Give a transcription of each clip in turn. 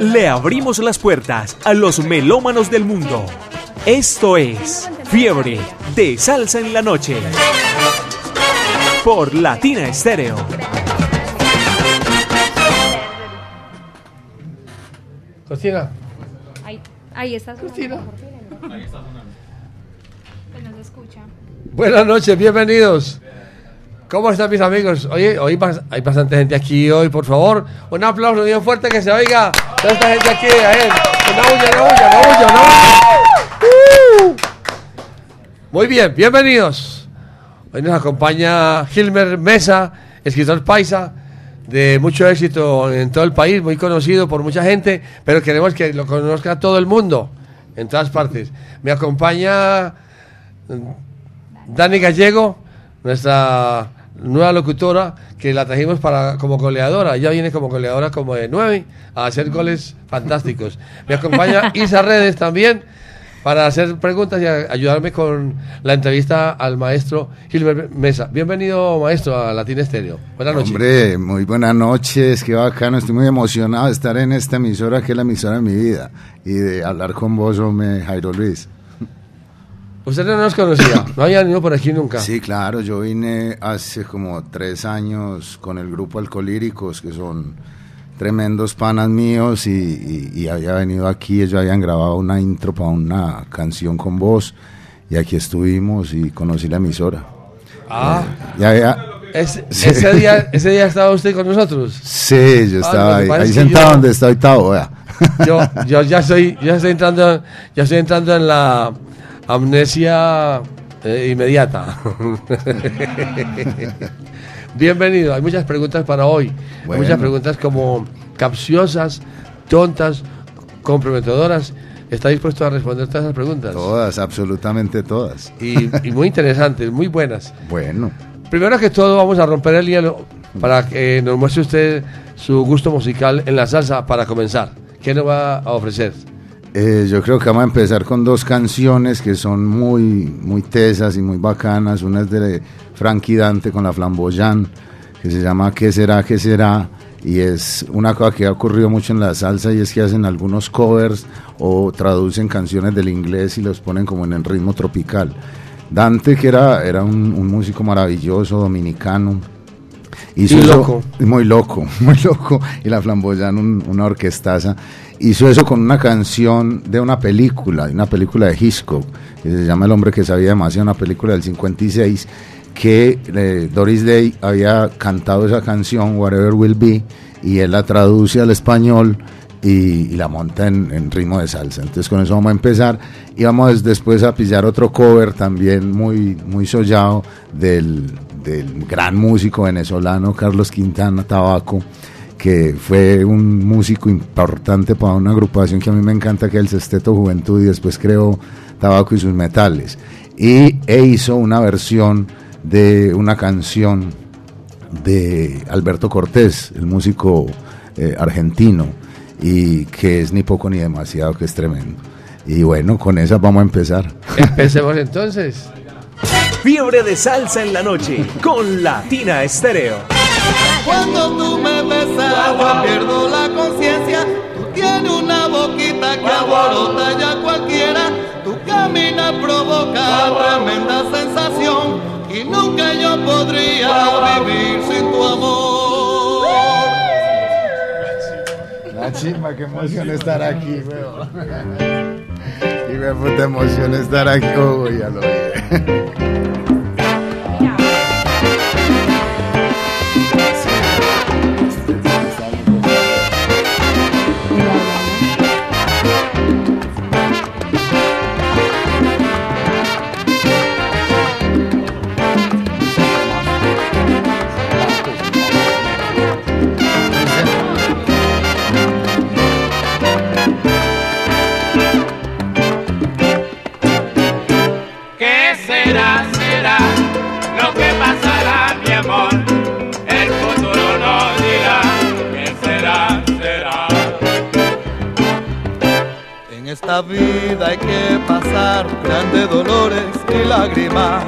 Le abrimos las puertas a los melómanos del mundo. Esto es Fiebre de Salsa en la Noche. Por Latina Estéreo. Cristina. Ahí, ahí está Ahí está sonando. Se escucha. Buenas noches, bienvenidos. ¿Cómo están mis amigos? Oye, hoy hay bastante gente aquí hoy, por favor. Un aplauso bien fuerte que se oiga. Toda esta gente aquí, a él. Una bulla, una bulla, una bulla, una bulla. Muy bien, bienvenidos. Hoy nos acompaña Gilmer Mesa, escritor paisa de mucho éxito en todo el país, muy conocido por mucha gente, pero queremos que lo conozca todo el mundo, en todas partes. Me acompaña Dani Gallego, nuestra nueva locutora, que la trajimos para como goleadora. Ella viene como goleadora como de nueve a hacer goles fantásticos. Me acompaña Isa Redes también para hacer preguntas y ayudarme con la entrevista al maestro Gilbert Mesa. Bienvenido, maestro, a Latina Estéreo. Buenas noches. Hombre, muy buenas noches, qué bacano, estoy muy emocionado de estar en esta emisora que es la emisora de mi vida y de hablar con vos, hombre, Jairo Luis. Usted no nos conocía, no había venido por aquí nunca. Sí, claro, yo vine hace como tres años con el grupo Alcolíricos, que son tremendos panas míos y, y- y había venido aquí, ellos habían grabado una intro para una canción con vos y aquí estuvimos y conocí la emisora. Ah, Y había- es- Sí. ese, día, ese día estaba usted con nosotros. sí, yo Ah, estaba que ahí, ahí sentado yo- donde está ahorita. Yo, yo ya estoy, ya estoy entrando, ya estoy entrando en la amnesia eh, inmediata. Bienvenido. Hay muchas preguntas para hoy. Hay muchas preguntas como capciosas, tontas, comprometedoras. ¿Está dispuesto a responder todas esas preguntas? Todas, absolutamente todas. Y, y muy interesantes, muy buenas. Bueno, Primero que todo vamos a romper el hielo para que nos muestre usted su gusto musical en la salsa para comenzar. ¿Qué nos va a ofrecer? Eh, yo creo que vamos a empezar con dos canciones que son muy, muy tesas y muy bacanas. Una es de Frankie Dante con la Flamboyant, que se llama ¿Qué será, qué será? Y es una cosa que ha ocurrido mucho en la salsa y es que hacen algunos covers o traducen canciones del inglés y los ponen como en el ritmo tropical. Dante, que era, era un, un músico maravilloso, dominicano, hizo Y eso- loco. muy loco, muy loco. Y la Flamboyant, un- una orquestaza, hizo eso con una canción de una película, de una película de Hitchcock, que se llama El hombre que sabía demasiado, una película del 56, que eh, Doris Day había cantado esa canción, Whatever Will Be, y él la traduce al español y, y la monta en, en ritmo de salsa. Entonces con eso vamos a empezar y vamos después a pillar otro cover también muy, muy sollado del, del gran músico venezolano Carlos Quintana Tabaco, que fue un músico importante para una agrupación que a mí me encanta, que es el Sesteto Juventud, y después creó Tabaco y sus metales. Y e hizo una versión de una canción de Alberto Cortés, el músico eh, argentino, y que es ni poco ni demasiado, que es tremendo. Y bueno, con esa vamos a empezar. Empecemos entonces. Fiebre de Salsa en la Noche con Latina Estéreo. Cuando tú me besas, yo pierdo la conciencia. Tú tienes una boquita que aborota ya cualquiera. Tu camina provoca tremenda sensación. Y nunca yo podría vivir sin tu amor. La chimba, qué emoción estar aquí, weón. Y me puta emoción estar aquí. Oh, ya lo vi. vida hay que pasar grandes dolores y lágrimas.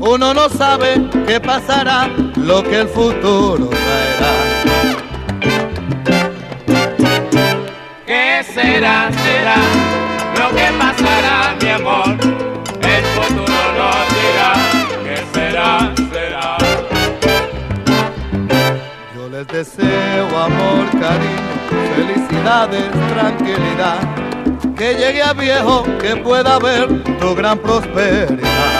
Uno no sabe qué pasará, lo que el futuro traerá. ¿Qué será, será lo que pasará, mi amor? El futuro no dirá. ¿Qué será, será? Yo les deseo amor, cariño, felicidades, tranquilidad que llegue a viejo, que pueda ver tu gran prosperidad.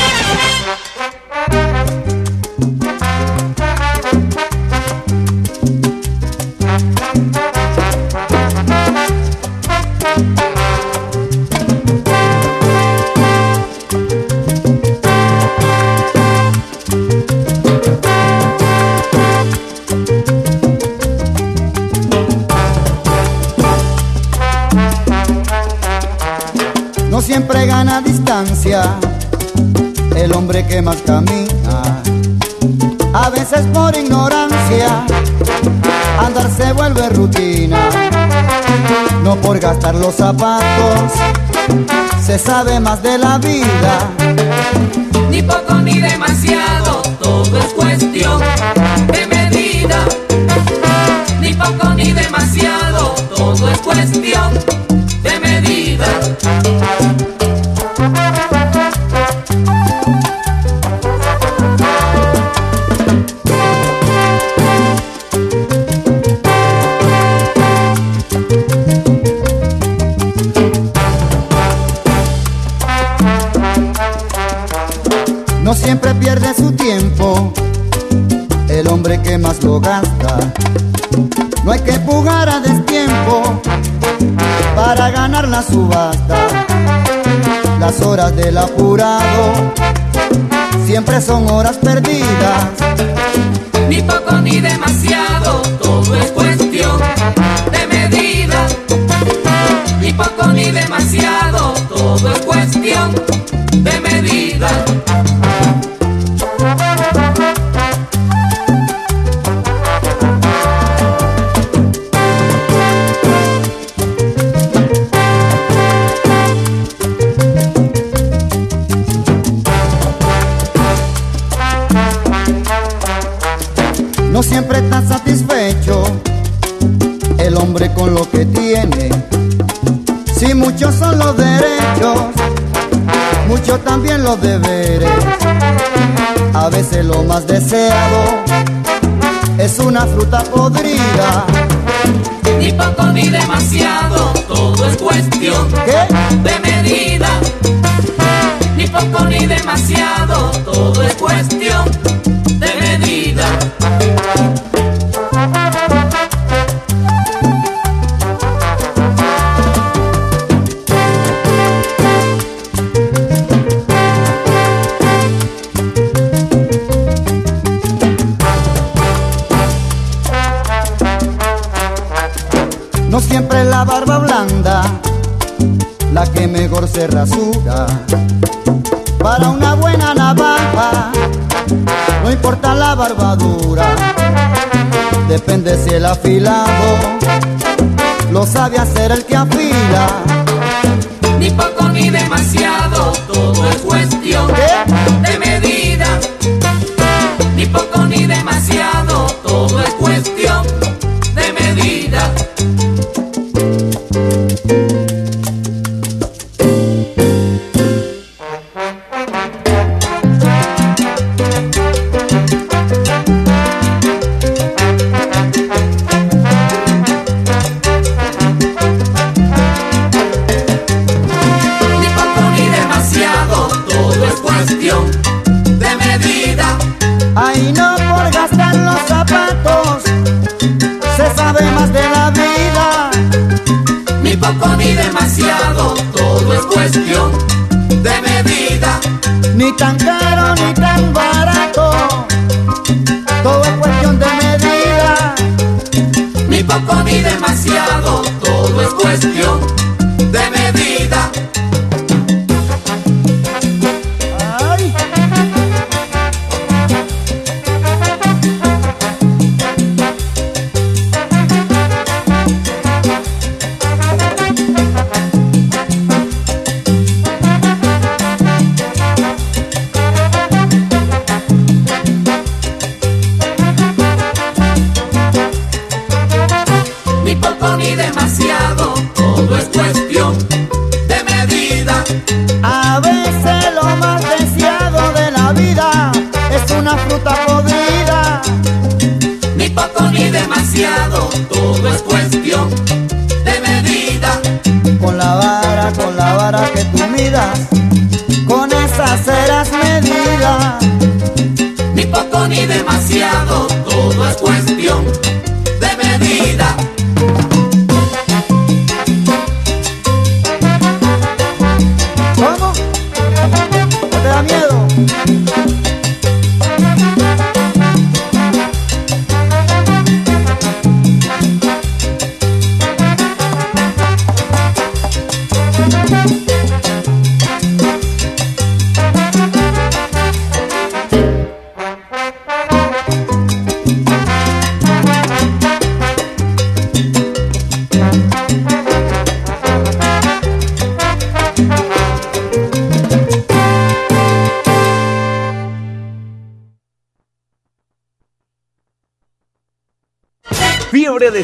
que más camina. A veces por ignorancia, andar se vuelve rutina. No por gastar los zapatos, se sabe más de la vida. Ni poco ni demasiado, todo es cuestión. del apurado, siempre son horas perdidas. Ni poco ni demasiado. Podrida. Ni poco ni demasiado, todo es cuestión ¿Qué? de medida. Ni poco ni demasiado, todo es depende si el afilado lo sabe hacer el que afila. Ni poco ni demasiado, todo es cuestión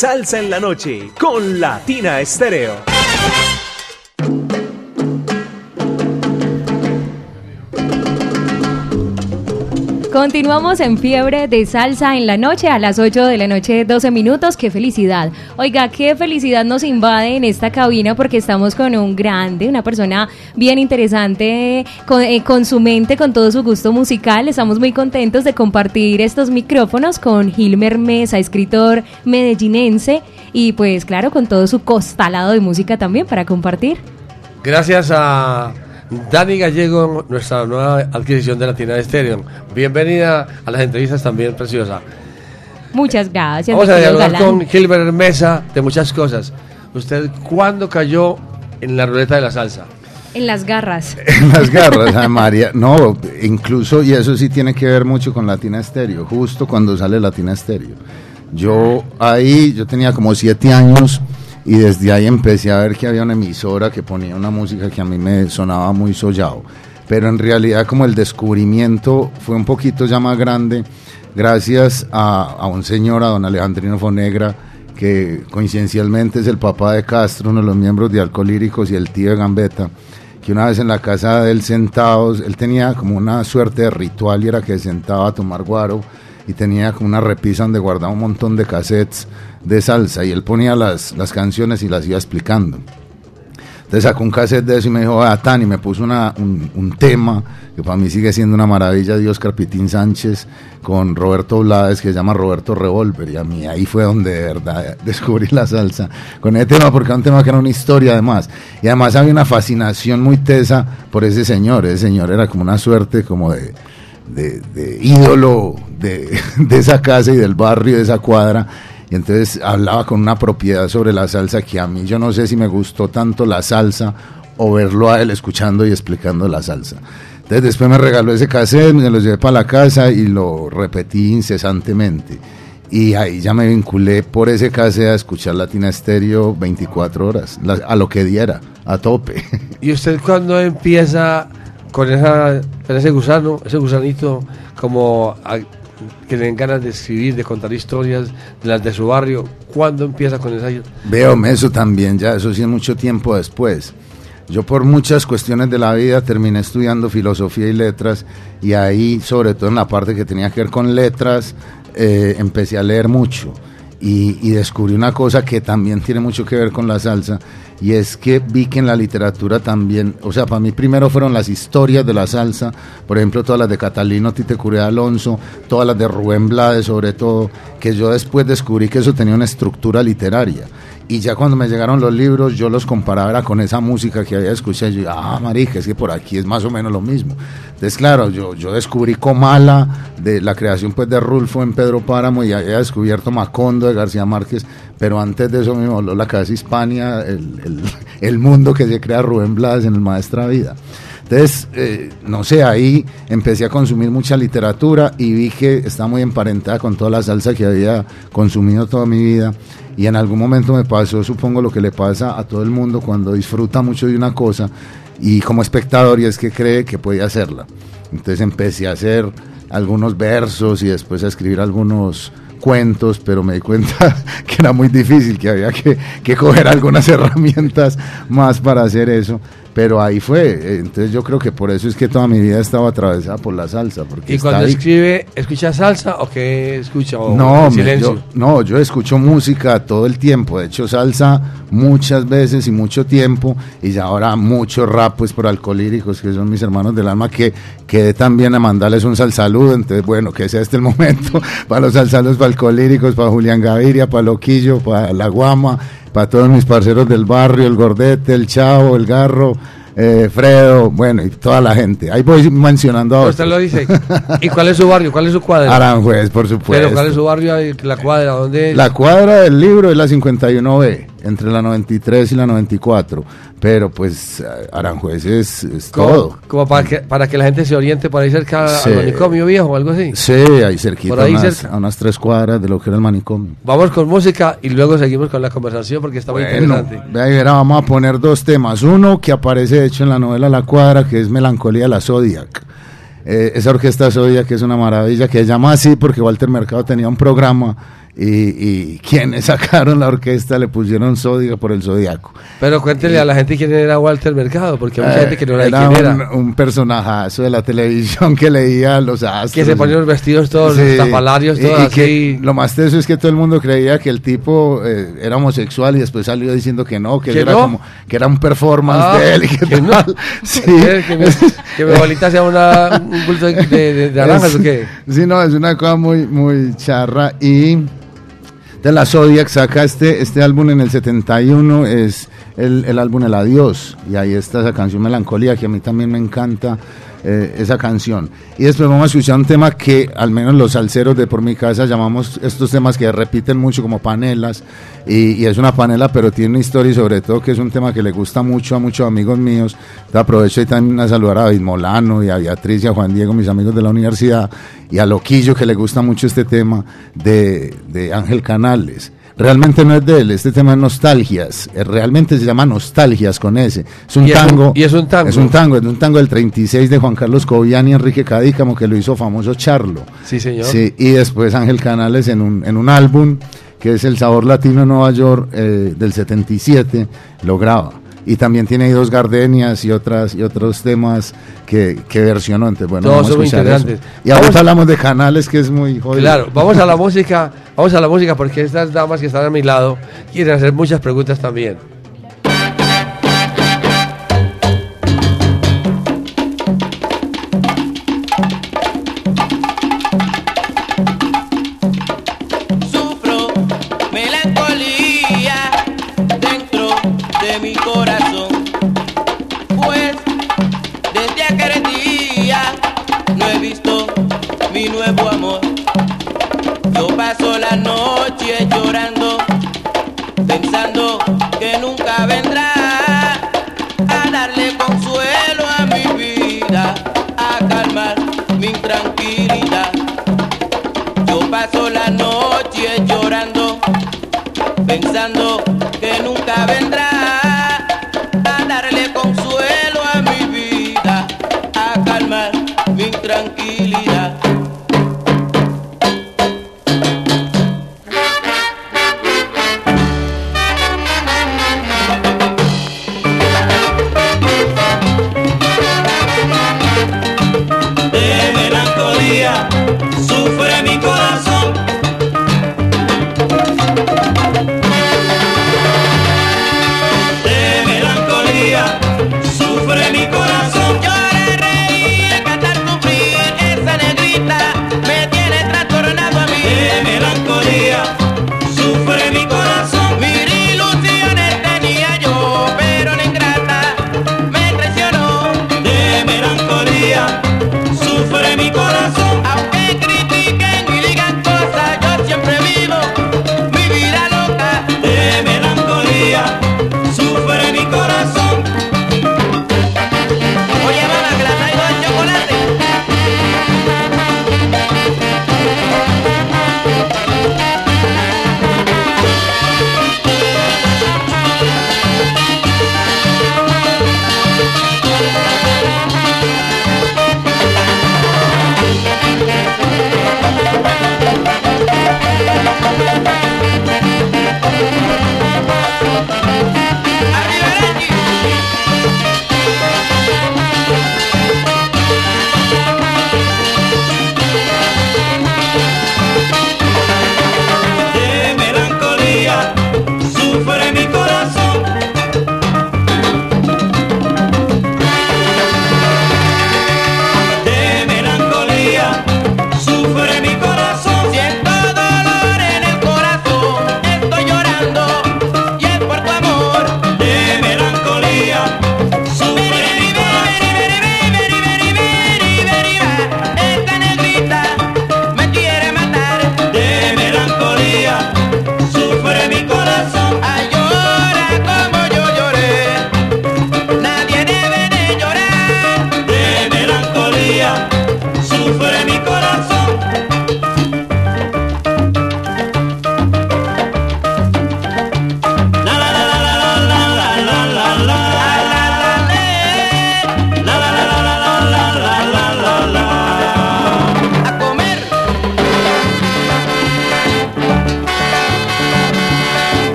salsa en la noche con Latina Estéreo. Continuamos en fiebre de salsa en la noche a las 8 de la noche, 12 minutos. ¡Qué felicidad! Oiga, qué felicidad nos invade en esta cabina porque estamos con un grande, una persona bien interesante con, eh, con su mente, con todo su gusto musical. Estamos muy contentos de compartir estos micrófonos con Gilmer Mesa, escritor medellinense, y pues claro, con todo su costalado de música también para compartir. Gracias a Dani Gallego, nuestra nueva adquisición de Latina Estéreo. Bienvenida a las entrevistas también, preciosa. Muchas gracias. Vamos a dialogar galán. con Gilbert Mesa de muchas cosas. ¿Usted cuándo cayó en la ruleta de la salsa? En las garras. En las garras, María. No, incluso, y eso sí tiene que ver mucho con Latina Estéreo, justo cuando sale Latina Estéreo. Yo ahí, yo tenía como siete años y desde ahí empecé a ver que había una emisora que ponía una música que a mí me sonaba muy sollado. pero en realidad como el descubrimiento fue un poquito ya más grande gracias a, un señor, a don Alejandrino Fonegra, que coincidencialmente es el papá de Castro, uno de los miembros de Alcolíricos y el tío de Gambetta, que una vez en la casa de él sentados, él tenía como una suerte de ritual y era que se sentaba a tomar guaro y tenía como una repisa donde guardaba un montón de cassettes de salsa y él ponía las, las canciones y las iba explicando. Entonces sacó un cassette de eso y me dijo, ah, Tani, me puso una, un, tema que para mí sigue siendo una maravilla de Oscar Pitín Sánchez con Roberto Blades que se llama Roberto Revolver y a mí ahí fue donde de verdad descubrí la salsa con ese tema porque era un tema que era una historia además. Y además había una fascinación muy tesa por ese señor, ese señor era como una suerte como de, de, de ídolo de, de esa casa y del barrio, de esa cuadra y entonces hablaba con una propiedad sobre la salsa que a mí yo no sé si me gustó tanto la salsa o verlo a él escuchando y explicando la salsa. Entonces después me regaló ese cassette, me lo llevé para la casa y lo repetí incesantemente. Y ahí ya me vinculé por ese cassette a escuchar Latina Estéreo 24 horas, a lo que diera, a tope. ¿Y usted cuando empieza con, esa, con ese gusano, ese gusanito, como que le den ganas de escribir, de contar historias de las de su barrio? ¿Cuándo empieza con esa? Veo eso también, ya, eso sí es mucho tiempo después. Yo por muchas cuestiones de la vida terminé estudiando filosofía y letras y ahí, sobre todo en la parte que tenía que ver con letras, eh, empecé a leer mucho y, y descubrí una cosa que también tiene mucho que ver con la salsa y es que vi que en la literatura también, o sea, para mí primero fueron las historias de la salsa, por ejemplo, todas las de Catalino Tite Curea Alonso, todas las de Rubén Blades sobre todo, que yo después descubrí que eso tenía una estructura literaria. Y ya cuando me llegaron los libros, yo los comparaba con esa música que había escuchado. Y yo, ah, marica, es que por aquí es más o menos lo mismo. Entonces, claro, yo, yo descubrí Comala, de la creación pues de Rulfo en Pedro Páramo, y había descubierto Macondo de García Márquez, pero antes de eso me voló la cabeza Hispania, el, el, el mundo que se crea Rubén Blas en el Maestra Vida. Entonces, eh, no sé, ahí empecé a consumir mucha literatura y vi que está muy emparentada con toda la salsa que había consumido toda mi vida. Y en algún momento me pasó, supongo, lo que le pasa a todo el mundo cuando disfruta mucho de una cosa y como espectador y es que cree que puede hacerla. Entonces empecé a hacer algunos versos y después a escribir algunos cuentos, pero me di cuenta que era muy difícil, que había que, que coger algunas herramientas más para hacer eso. Pero ahí fue, entonces yo creo que por eso es que toda mi vida estaba atravesada por la salsa. Porque ¿Y cuando ahí. escribe, escucha salsa o qué escucha? O No, me- yo, no, yo escucho música todo el tiempo. De hecho, salsa muchas veces y mucho tiempo. Y ya ahora mucho rap, pues por alcohólicos, que son mis hermanos del alma, que quedé también a mandarles un salsaludo. Entonces, bueno, que sea este el momento para los salsaludos, para alcohólicos, para Julián Gaviria, para Loquillo, para La Guama, para todos mis parceros del barrio, el Gordete, el Chavo, el Garro. eh, Fredo, bueno, y toda la gente. Ahí voy mencionando a Usted lo dice. ¿Y cuál es su barrio? ¿Cuál es su cuadra? Aranjuez, por supuesto. Pero ¿cuál es su barrio? La cuadra, ¿dónde es? La cuadra del libro es la 51B, entre la 93 y la 94. Pero pues Aranjuez es, es Como- todo. Como para que, para que la gente se oriente por ahí cerca Sí. al manicomio viejo o algo así. Sí, ahí cerquita, Por ahí a unas, cerca. a unas tres cuadras de lo que era el manicomio. Vamos con música y luego seguimos con la conversación porque está muy Bueno, interesante. vea, y verá, vamos a poner dos temas. Uno que aparece de hecho en la novela La Cuadra, que es Melancolía de la Zodiac. Eh, esa orquesta Zodiac es una maravilla, que se llama así porque Walter Mercado tenía un programa y, y quienes sacaron la orquesta le pusieron Zodiac por el Zodiaco. Pero cuéntele a la gente quién era Walter Mercado, porque hay mucha Eh, gente que no era quién un, era. un personajazo de la televisión que leía los astros. Que se ponía los vestidos todos Sí, tapalarios, y- todos y así. que lo más teso es que todo el mundo creía que el tipo eh, era homosexual y después salió diciendo que no, que, ¿Que era no? como que era un performance Ah, de él y que, que no. Sí. ¿Que, mi, que mi abuelita sea una, un bulto de, de- de naranjas Es- o qué? Sí, no, es una cosa muy, muy charra. Y de la Zodiac saca este, este álbum en el 71, es el, el álbum El Adiós. Y ahí está esa canción Melancolía, que a mí también me encanta eh, esa canción. Y después vamos a escuchar un tema que al menos los salseros de por mi casa llamamos estos temas que repiten mucho como panelas. Y, es una panela, pero tiene una historia y sobre todo que es un tema que le gusta mucho a muchos amigos míos. Te aprovecho y también a saludar a David Molano y a Beatriz y a Juan Diego, mis amigos de la universidad, y a Loquillo, que le gusta mucho este tema de, de Ángel Canales. Realmente no es de él, este tema es Nostalgias, eh, realmente se llama Nostalgias con ese. Es un Y es un- tango. y es un tango. Es un tango, es un tango del 36 de Juan Carlos Cobian y Enrique Cadícamo que lo hizo famoso Charlo. Sí, señor. Sí, y después Ángel Canales en un, en un álbum que es El Sabor Latino Nueva York eh, del 77, lo graba. Y también tiene ahí dos gardenias y otras y otros temas que, que versionó. Entonces, bueno, Todos vamos a escuchar eso. Y Vamos- hablamos de canales que es muy jodido. Claro, vamos a la música, vamos a la música porque estas damas que están a mi lado quieren hacer muchas preguntas también. Noche llorando, pensando que nunca vendrá a darle consuelo a mi vida, a calmar mi intranquilidad. Yo paso la noche llorando, pensando que nunca vendrá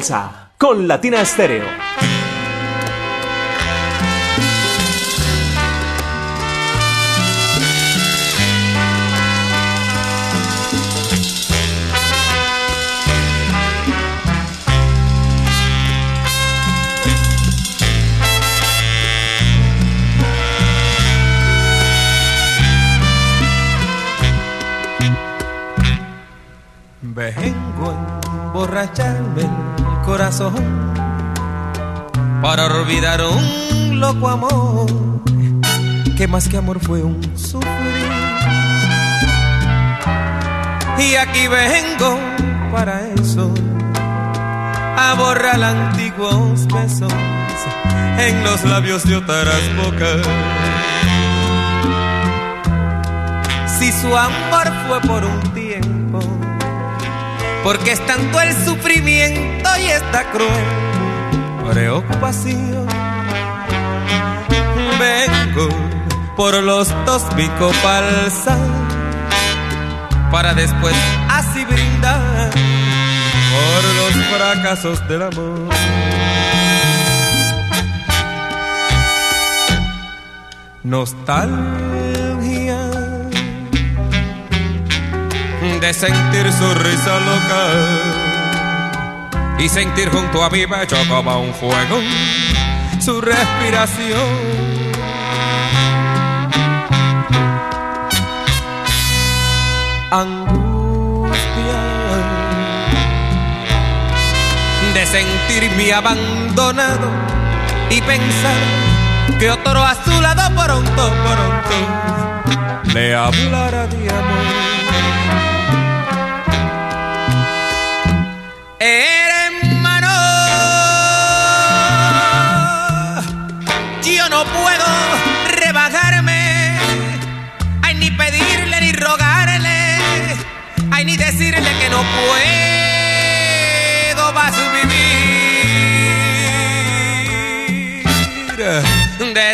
salsa con Latina Estéreo. Vengo a emborracharme para olvidar un loco amor que más que amor fue un sufrir. Y aquí vengo para eso, a borrar antiguos besos en los labios de otras bocas. Si su amor fue por un tiempo, porque es tanto el sufrimiento y esta cruel preocupación. Vengo por los dos pico falsa para después así brindar por los fracasos del amor. Nostalgia de sentir su risa loca y sentir junto a mi pecho como un fuego su respiración. Angustia de sentirme abandonado y pensar que otro a su lado pronto, pronto le hablará de amor.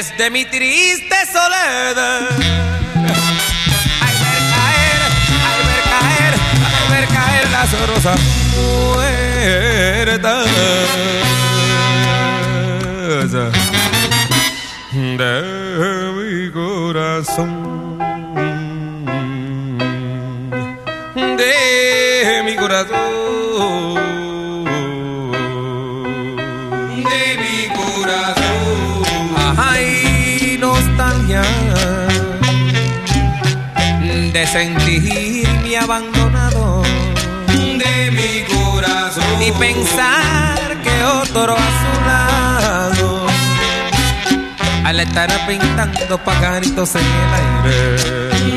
Desde mi triste soledad. Ay ver caer, ay ver caer, ay ver caer las rosas muertas de mi corazón, de mi corazón, de mi corazón. Ay, nostalgia. De sentirme abandonado. De mi corazón. Y pensar que otro a su lado. Al estar pintando pajaritos en el aire.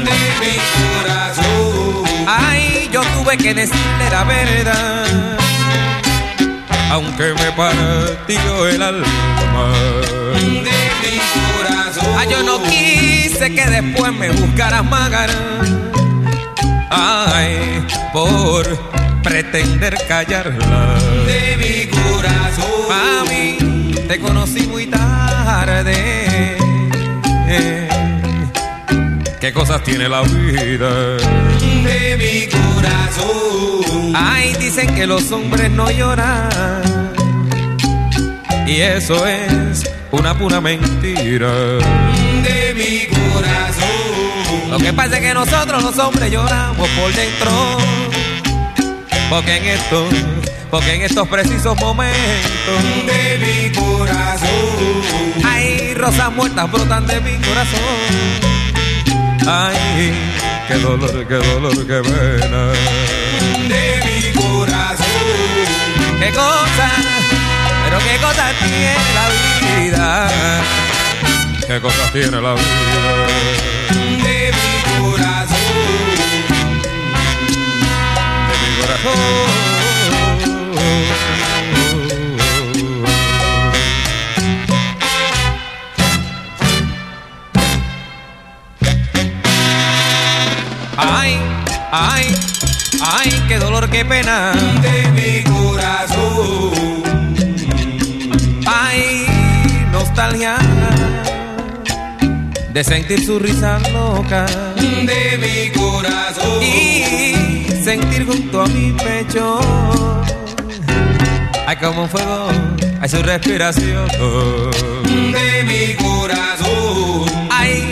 De mi corazón. Ay yo tuve que decirle la verdad. Aunque me partió el alma. De yo no quise que después me buscaras magar ay por pretender callarla de mi corazón. A mí te conocí muy tarde. ¿Qué cosas tiene la vida? De mi corazón. Ay, dicen que los hombres no lloran. Y eso es una pura mentira. De mi corazón. Lo que pasa es que nosotros los hombres lloramos por dentro porque en estos, porque en estos precisos momentos de mi corazón hay rosas muertas brotan de mi corazón. Ay, qué dolor, qué dolor, qué pena de mi corazón. Qué cosa, pero qué cosa tiene la vida. Qué cosas tiene la vida de mi corazón Ay, ay, ay, qué dolor, qué pena de mi corazón. De sentir su risa loca de mi corazón. y sentir junto a mi pecho. Hay como un fuego hay su respiración. De mi corazón. Ay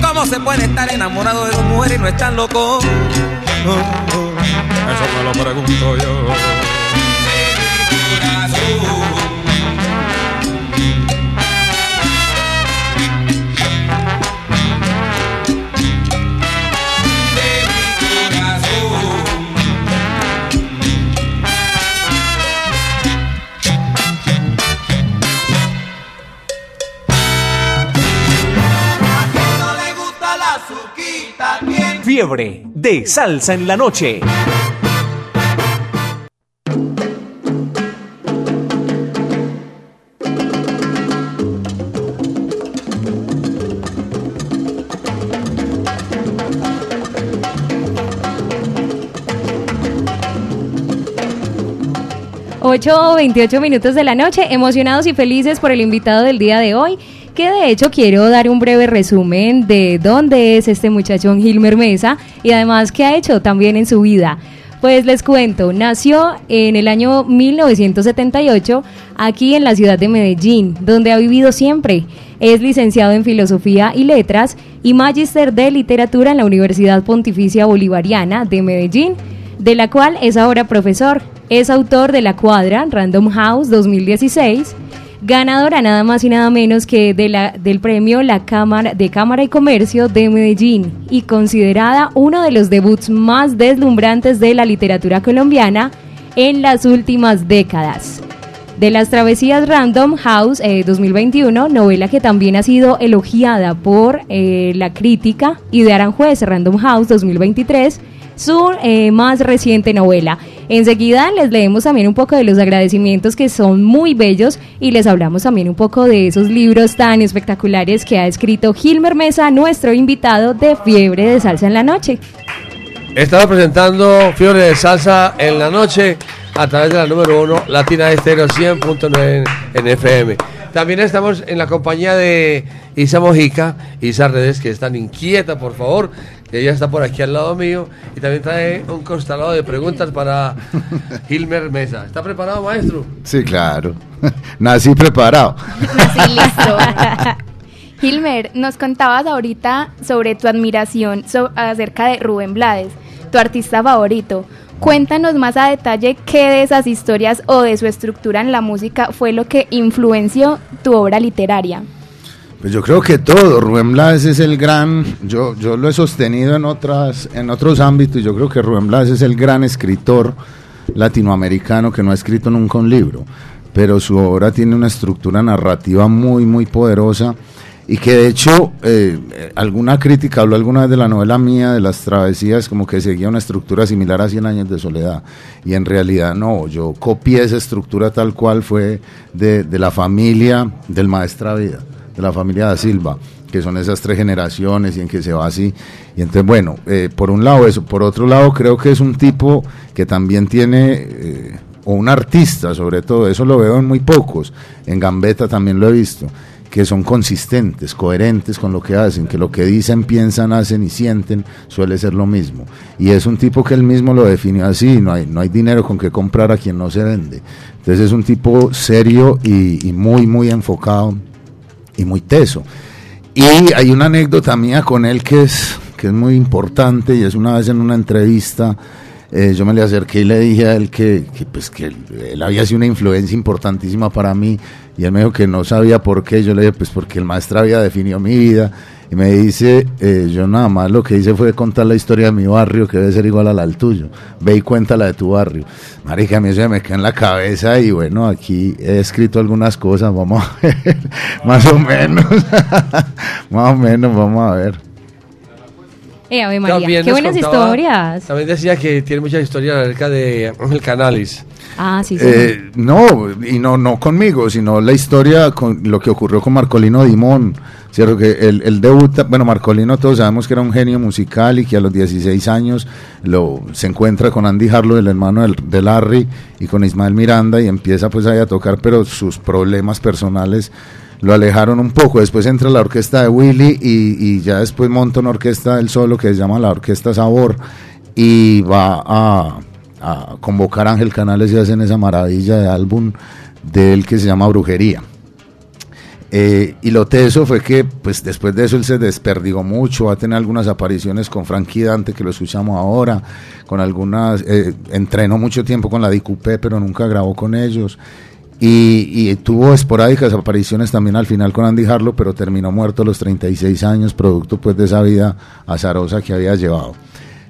cómo se puede estar enamorado de dos mujeres y no estar loco eso me lo pregunto yo. De mi corazón Fiebre de salsa en la noche. Ocho o 28 minutos de la noche, emocionados y felices por el invitado del día de hoy, que de hecho quiero dar un breve resumen de dónde es este muchachón Gilmer Mesa y además qué ha hecho también en su vida. Pues les cuento, nació en el año 1978 aquí en la ciudad de Medellín, donde ha vivido siempre. Es licenciado en Filosofía y Letras y magíster de Literatura en la Universidad Pontificia Bolivariana de Medellín, de la cual es ahora profesor. Es autor de La Cuadra, Random House 2016, ganadora nada más y nada menos que de la, del premio La Cámara de Cámara y Comercio de Medellín y considerada uno de los debuts más deslumbrantes de la literatura colombiana en las últimas décadas. De las travesías Random House eh, 2021, novela que también ha sido elogiada por eh, la crítica, y de Aranjuez Random House 2023, su eh, más reciente novela. Enseguida les leemos también un poco de los agradecimientos que son muy bellos y les hablamos también un poco de esos libros tan espectaculares que ha escrito Gilmer Mesa, nuestro invitado de Fiebre de Salsa en la Noche. Estamos presentando Fiebre de Salsa en la noche a través de la número 1 Latina Estéreo 100.9 en, FM. También estamos en la compañía de Isa Mojica, Isa Redes, que es tan inquieta, por favor. Ella está por aquí al lado mío y también trae un constelado de preguntas para Gilmer Mesa. ¿Está preparado, maestro? Sí, claro. Nací preparado. Sí, listo. Gilmer, nos contabas ahorita sobre tu admiración so- acerca de Rubén Blades, tu artista favorito. Cuéntanos más a detalle qué de esas historias o de su estructura en la música fue lo que influenció tu obra literaria. Pues yo creo que todo, Rubén Blades es el gran, yo, yo lo he sostenido en otras, en otros ámbitos, yo creo que Rubén Blades es el gran escritor latinoamericano que no ha escrito nunca un libro, pero su obra tiene una estructura narrativa muy, muy poderosa y que de hecho eh, alguna crítica habló alguna vez de la novela mía, de las travesías, como que seguía una estructura similar a 100 años de soledad. Y en realidad no, yo copié esa estructura tal cual fue de, de la familia del Maestra Vida, de la familia da Silva, que son esas tres generaciones y en que se va así. Y entonces, bueno, eh, por un lado eso, por otro lado creo que es un tipo que también tiene... eh, o un artista sobre todo, eso lo veo en muy pocos, en Gambetta también lo he visto, que son consistentes, coherentes con lo que hacen, que lo que dicen, piensan, hacen y sienten suele ser lo mismo. Y es un tipo que él mismo lo definió así, no hay, no hay dinero con que comprar a quien no se vende. Entonces es un tipo serio y, y muy, muy enfocado y muy teso. Y hay una anécdota mía con él que es, que es muy importante y es una vez en una entrevista. eh, yo me le acerqué y le dije a él que, que, pues, que él, había sido una influencia importantísima para mí y él me dijo que no sabía por qué. Yo le dije, pues porque el maestro había definido mi vida y me dice, eh, yo nada más lo que hice fue contar la historia de mi barrio que debe ser igual a la del tuyo. Ve y cuenta la de tu barrio. Marica, a mí eso se me queda en la cabeza y bueno, aquí he escrito algunas cosas, vamos a ver, más o menos, más o menos, vamos a ver. Eh, María, También qué buenas contaba- historias. También decía que tiene muchas historias acerca de Ángel Canales. Ah, sí, sí. Eh, no, y no, no conmigo, sino la historia con lo que ocurrió con Marcolino Dimón, cierto que él, él debuta, bueno, Marcolino todos sabemos que era un genio musical y que a los 16 años lo, se encuentra con Andy Harlow, el hermano del, de Larry, y con Ismael Miranda y empieza pues ahí a tocar, pero sus problemas personales lo alejaron un poco. Después entra la orquesta de Willy y, y ya después monta una orquesta del solo que se llama la Orquesta Sabor y va a, a convocar a Ángel Canales y hacen esa maravilla de álbum de él que se llama Brujería. Eh, y lo teso fue que pues después de eso él se desperdigó mucho, va a tener algunas apariciones con Frankie Dante que lo escuchamos ahora, con algunas, eh, entrenó mucho tiempo con la DQP pero nunca grabó con ellos y, y tuvo esporádicas apariciones también al final con Andy Harlow pero terminó muerto a los 36 años producto pues de esa vida azarosa que había llevado.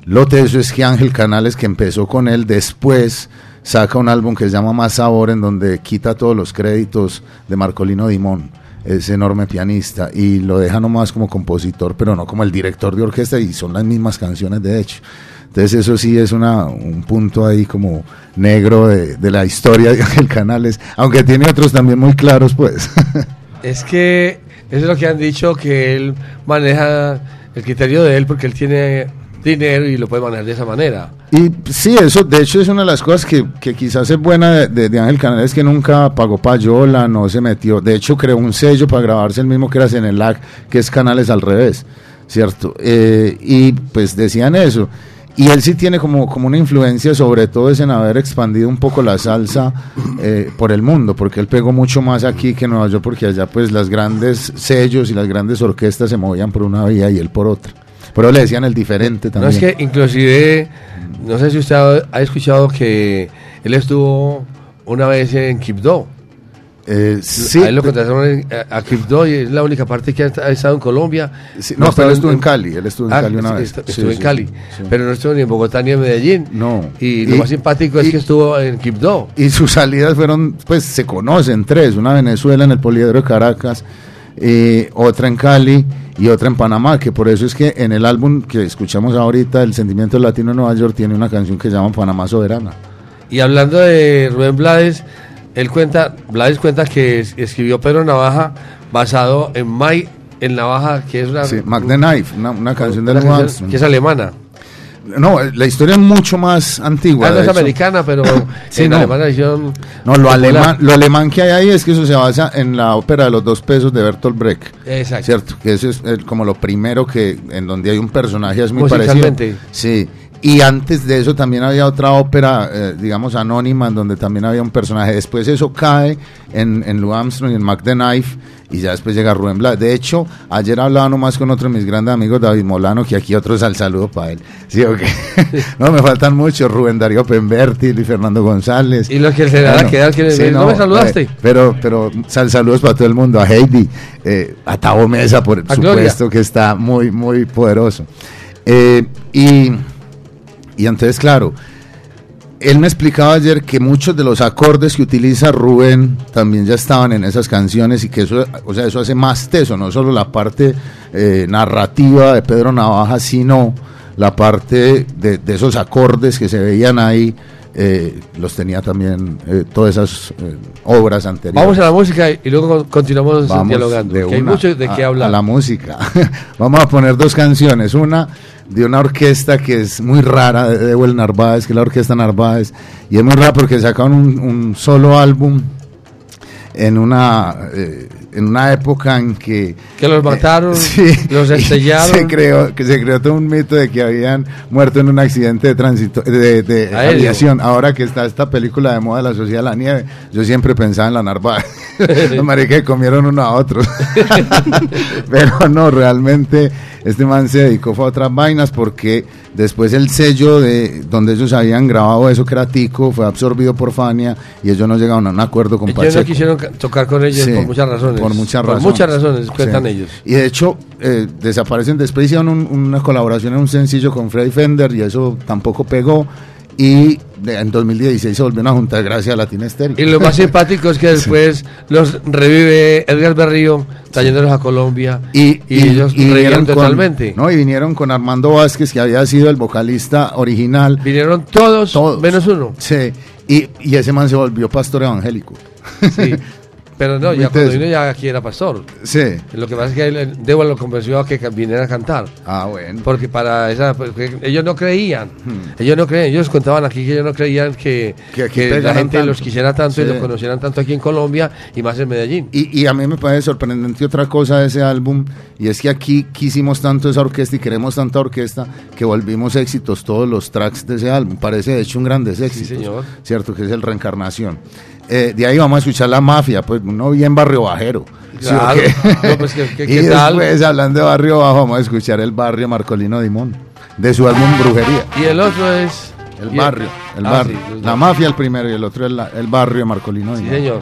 Lo teso es que Ángel Canales que empezó con él después saca un álbum que se llama Más Sabor en donde quita todos los créditos de Marcolino Dimón es enorme pianista y lo deja nomás como compositor, pero no como el director de orquesta y son las mismas canciones de hecho. Entonces eso sí es una, un punto ahí como negro de, de la historia de Ángel Canales, aunque tiene otros también muy claros pues. Es que eso es lo que han dicho, que él maneja el criterio de él porque él tiene dinero y lo puede manejar de esa manera. Y sí, eso de hecho es una de las cosas que, que quizás es buena de, de- Ángel Canales, que nunca pagó payola, no se metió. De hecho, creó un sello para grabarse el mismo que era Senelac, que es Canales al revés, ¿cierto? Eh, y pues decían eso. Y él sí tiene como, como una influencia, sobre todo es en haber expandido un poco la salsa eh, por el mundo, porque él pegó mucho más aquí que en Nueva York, porque allá pues las grandes sellos y las grandes orquestas se movían por una vía y él por otra. Pero le decían el diferente No también. es que inclusive, no sé si usted ha, ha escuchado que él estuvo una vez en Quibdó. Eh, sí. A él lo contrataron a, Quibdó y es la única parte que ha, estado en Colombia. Sí, no, pero él estuvo en Cali, él estuvo en Ah, Cali una vez. Sí, Estuvo en Cali, sí. pero no estuvo ni en Bogotá ni en Medellín. No. Y, lo Y- más simpático es que estuvo en Quibdó. Y sus salidas fueron, pues se conocen tres, una en Venezuela en el Poliedro de Caracas, eh, otra en Cali y otra en Panamá, que por eso es que en el álbum que escuchamos ahorita, El Sentimiento Latino de Nueva York, tiene una canción que se llama Panamá Soberana. Y hablando de Rubén Blades, él cuenta, Blades cuenta que es- escribió Pedro Navaja basado en May en Navaja, que es una, Sí, Mac the Knife, una, una canción de una canción que es alemana. No, la historia es mucho más antigua. Ah, no es hecho. americana, pero Sí, en no. No, lo popular. alemán, lo alemán que hay ahí es que eso se basa en la ópera de los dos pesos de Bertolt Brecht. Exacto. Cierto, que eso es como lo primero que, en donde hay un personaje es muy parecido. Sí. Y antes de eso también había otra ópera, eh, digamos, anónima, en donde también había un personaje. Después eso cae en, en Louis Armstrong y en Mac the Knife, y ya después llega Rubén Blas. De hecho, ayer hablaba nomás con otro de mis grandes amigos, David Molano, que aquí otros al saludo para él. Sí, ok. no, me faltan muchos, Rubén Darío Pemberti, y Fernando González. Y los que se van a quedar, que no me saludaste. eh, pero, pero sal, saludos para todo el mundo, a Heidi, eh, a Tavo Mesa, por A Gloria. supuesto, que está muy, muy poderoso. Eh, y, y entonces, claro, él me explicaba ayer que muchos de los acordes que utiliza Rubén también ya estaban en esas canciones y que eso, o sea, eso hace más teso, no solo la parte eh, narrativa de Pedro Navaja, sino la parte de, de esos acordes que se veían ahí, eh, los tenía también eh, todas esas eh, obras anteriores. Vamos a la música y luego con- continuamos Vamos dialogando. de hay mucho de qué hablar. A la música. Vamos a poner dos canciones. Una de una orquesta que es muy rara, de Dewel Narváez, que es la Orquesta Narváez. Y es muy rara porque sacaron un, un solo álbum en una, eh, en una época en que... Que los mataron, los estrellaron. Se creó, que se creó todo un mito de que habían muerto en un accidente de tránsito, de, de aviación. Ahora que está esta película de moda, La Sociedad de la Nieve, yo siempre pensaba en la Narváez. Los comieron uno a otro. Pero no, realmente este man se dedicó fue a otras vainas porque después el sello de donde ellos habían grabado eso que era Tico fue absorbido por Fania y ellos no llegaron a un acuerdo con Ellos Pacheco. no quisieron ca- tocar con ellos Sí, por muchas razones. Por muchas Por razones. muchas razones, cuentan Sí. ellos. Y de hecho, eh, desaparecen. Después hicieron un- una colaboración en un sencillo con Freddy Fender y eso tampoco pegó. Y en 2016 se volvieron a juntar gracias a Latina Stereo. Y lo más simpático es que después los revive Edgar Berrío, trayéndolos a Colombia. Y, ellos vinieron reyeron con- totalmente. no, y vinieron con Armando Vázquez, que había sido el vocalista original. Vinieron todos, menos uno. Sí, y, y ese man se volvió pastor evangélico. Sí. Pero no, ya cuando vino ya aquí era pastor. Sí. Lo que pasa es que él, Debo lo convenció a que viniera a cantar. Ah, bueno. Porque para esa, porque ellos no creían. Hmm. Ellos no creían, ellos contaban aquí que ellos no creían que, Que que la gente tanto. los quisiera tanto y Sí. los conocieran tanto aquí en Colombia y más en Medellín. Y, y a mí me parece sorprendente otra cosa de ese álbum, y es que aquí quisimos tanto esa orquesta y queremos tanta orquesta que volvimos éxitos todos los tracks de ese álbum. Parece de hecho un grandes éxitos. señor. Cierto, que es el Reencarnación. Eh, de ahí vamos a escuchar La Mafia, pues uno bien barrio bajero. ¿sí o Claro. qué? No, pues, ¿qué- qué- y qué tal? después, hablando de barrio bajo, vamos a escuchar el barrio Marcolino Dimón, de su álbum Brujería. Y el otro es... El barrio, el Ah, barrio. sí, la mafia el primero y el otro es la- el barrio Marcolino Sí, Dimón. señor.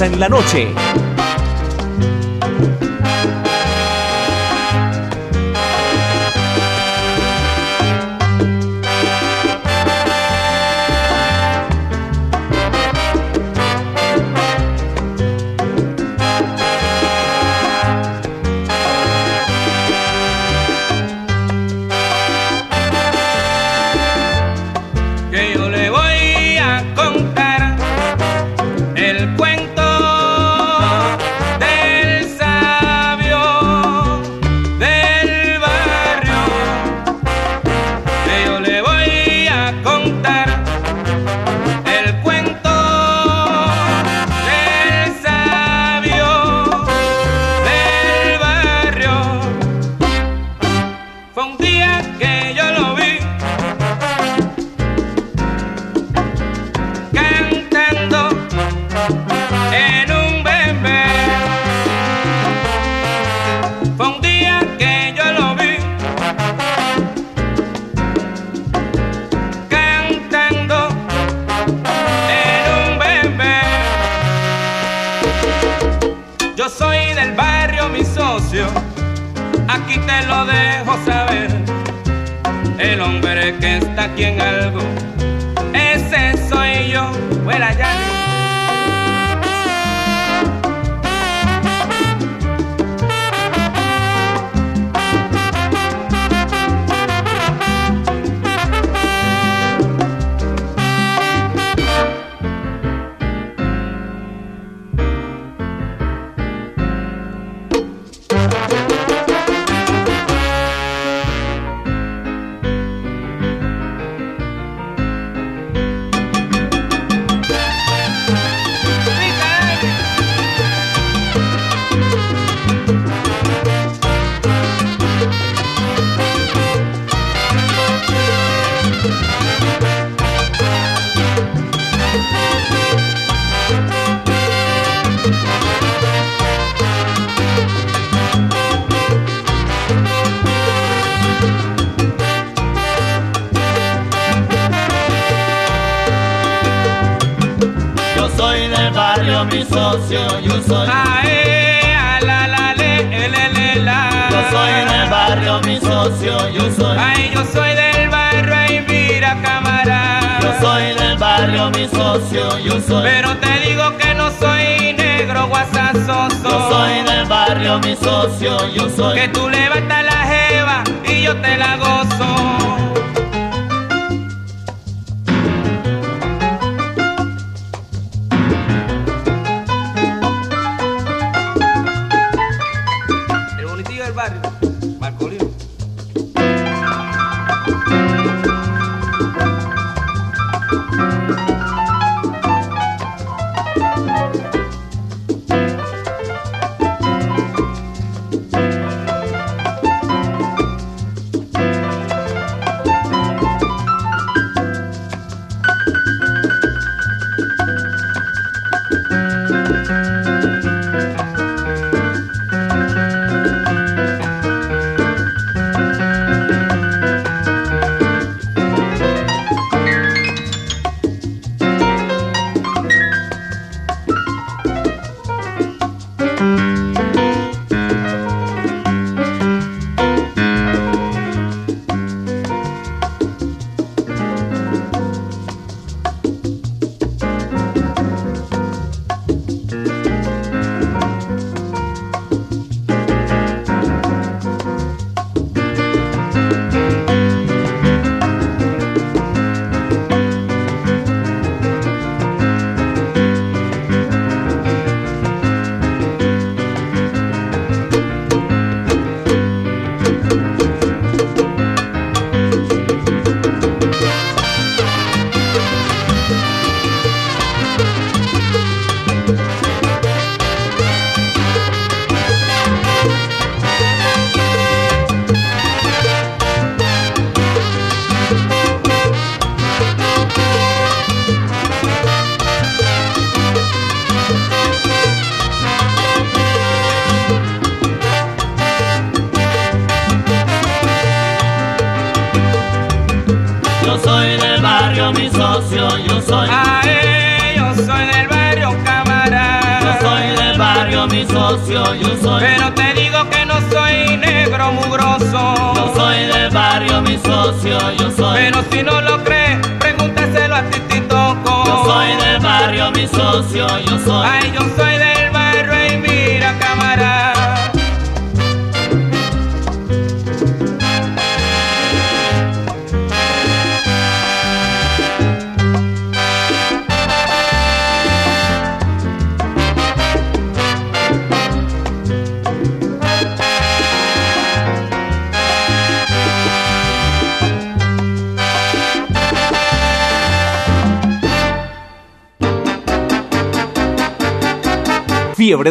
En la noche. Barrio, mi socio, yo soy. Pero te digo que no soy negro guasazoso. Yo soy del barrio, mi socio, yo soy. Que tú levantas la jeva y yo te la gozo.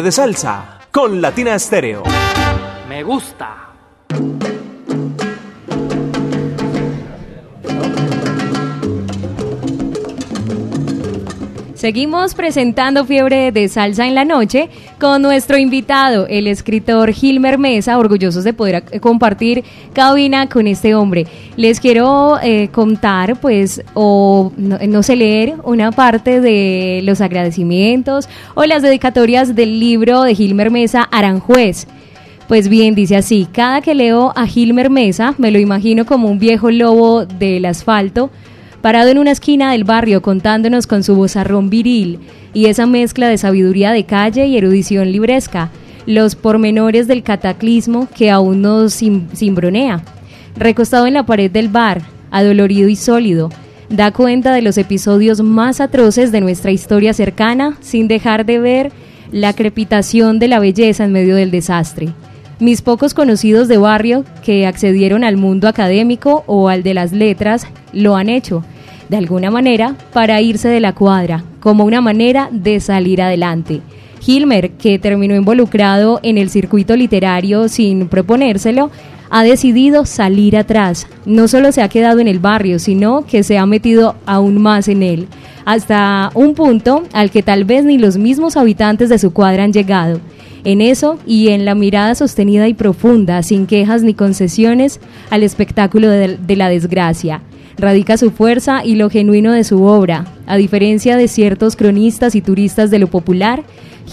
De salsa con Latina Estéreo. Me gusta. Seguimos presentando Fiebre de Salsa en la Noche con nuestro invitado, el escritor Gilmer Mesa, orgullosos de poder compartir cabina con este hombre. Les quiero eh, contar, pues, o no, no sé, leer una parte de los agradecimientos o las dedicatorias del libro de Gilmer Mesa, Aranjuez. Pues bien, dice así, cada que leo a Gilmer Mesa me lo imagino como un viejo lobo del asfalto, parado en una esquina del barrio contándonos con su vozarrón viril y esa mezcla de sabiduría de calle y erudición libresca, los pormenores del cataclismo que aún nos cimbronea. Recostado en la pared del bar, adolorido y sólido, da cuenta de los episodios más atroces de nuestra historia cercana sin dejar de ver la crepitación de la belleza en medio del desastre. Mis pocos conocidos de barrio que accedieron al mundo académico o al de las letras lo han hecho, de alguna manera, para irse de la cuadra, como una manera de salir adelante. Hilmer, que terminó involucrado en el circuito literario sin proponérselo, ha decidido salir atrás. No solo se ha quedado en el barrio, sino que se ha metido aún más en él, hasta un punto al que tal vez ni los mismos habitantes de su cuadra han llegado. En eso y en la mirada sostenida y profunda, sin quejas ni concesiones, al espectáculo de, la desgracia. radica su fuerza y lo genuino de su obra. A diferencia de ciertos cronistas y turistas de lo popular,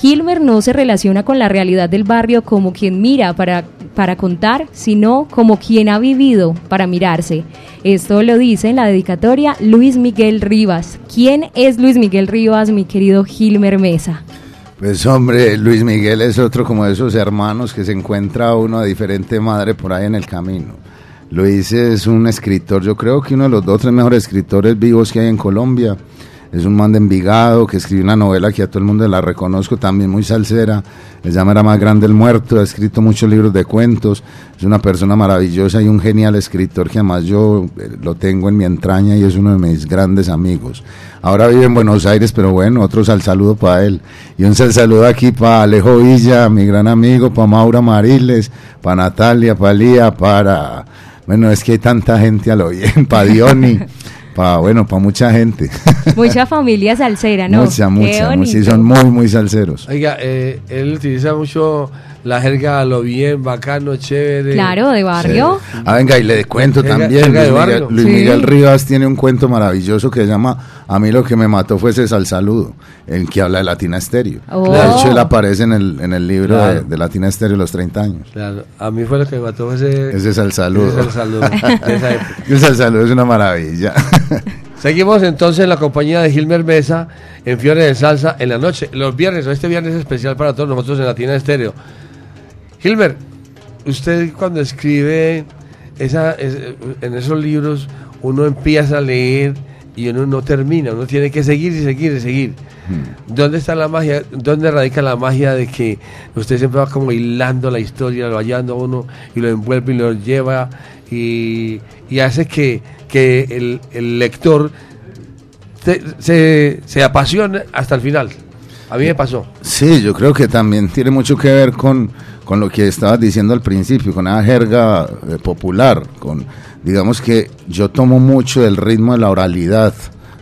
Hilmer no se relaciona con la realidad del barrio como quien mira para, para contar, sino como quien ha vivido para mirarse. Esto lo dice en la dedicatoria Luis Miguel Rivas. ¿Quién es Luis Miguel Rivas, mi querido Hilmer Mesa? Pues hombre, Luis Miguel es otro como de esos hermanos que se encuentra uno de diferente madre por ahí en el camino. Luis es un escritor, yo creo que uno de los dos tres mejores escritores vivos que hay en Colombia. Es un man de Envigado que escribió una novela que a todo el mundo la reconozco, también muy salsera. Se llama Era más grande el muerto, ha escrito muchos libros de cuentos. Es una persona maravillosa y un genial escritor que además yo eh, lo tengo en mi entraña y es uno de mis grandes amigos. Ahora vive en Buenos Aires, pero bueno, otro sal saludo para él. Y un sal saludo aquí para Alejo Villa, mi gran amigo, para Maura Mariles, para Natalia, para Lía, para... Bueno, es que hay tanta gente a lo bien, para Diony. Pa, bueno, para mucha gente. Mucha familia salsera, ¿no? Mucha, mucha, bonito. sí, son muy, muy salseros. Oiga, eh, él utiliza mucho la jerga a lo bien, bacano, chévere. Claro, de barrio. Ah, venga, y le cuento Jerga- también. jerga de Luis, Miguel, barrio. Luis Sí. Miguel Rivas tiene un cuento maravilloso que se llama A mí lo que me mató fue ese sal saludo, el que habla de Latina Estéreo. Oh. De hecho, él aparece en el, en el libro Claro. de, de Latina Estéreo los 30 años. Claro, a mí fue lo que me mató ese, Ese es saludo. ese salsaludo de esa época. El sal saludo es una maravilla. Seguimos entonces en la compañía de Gilmer Mesa en Fiore de Salsa en la noche, los viernes, este viernes es especial para todos nosotros en Latina Estéreo. Gilmer, usted cuando escribe esa, es- en esos libros, uno empieza a leer y uno no termina, uno tiene que seguir y seguir y seguir. ¿Dónde está la magia? ¿Dónde radica la magia de que usted siempre va como hilando la historia, lo hallando a uno y lo envuelve y lo lleva y, y hace que, que el, el lector te- se, se apasione hasta el final? A mí me pasó. Sí, yo creo que también tiene mucho que ver con, con lo que estabas diciendo al principio, con la jerga eh, popular, con digamos que yo tomo mucho del ritmo de la oralidad,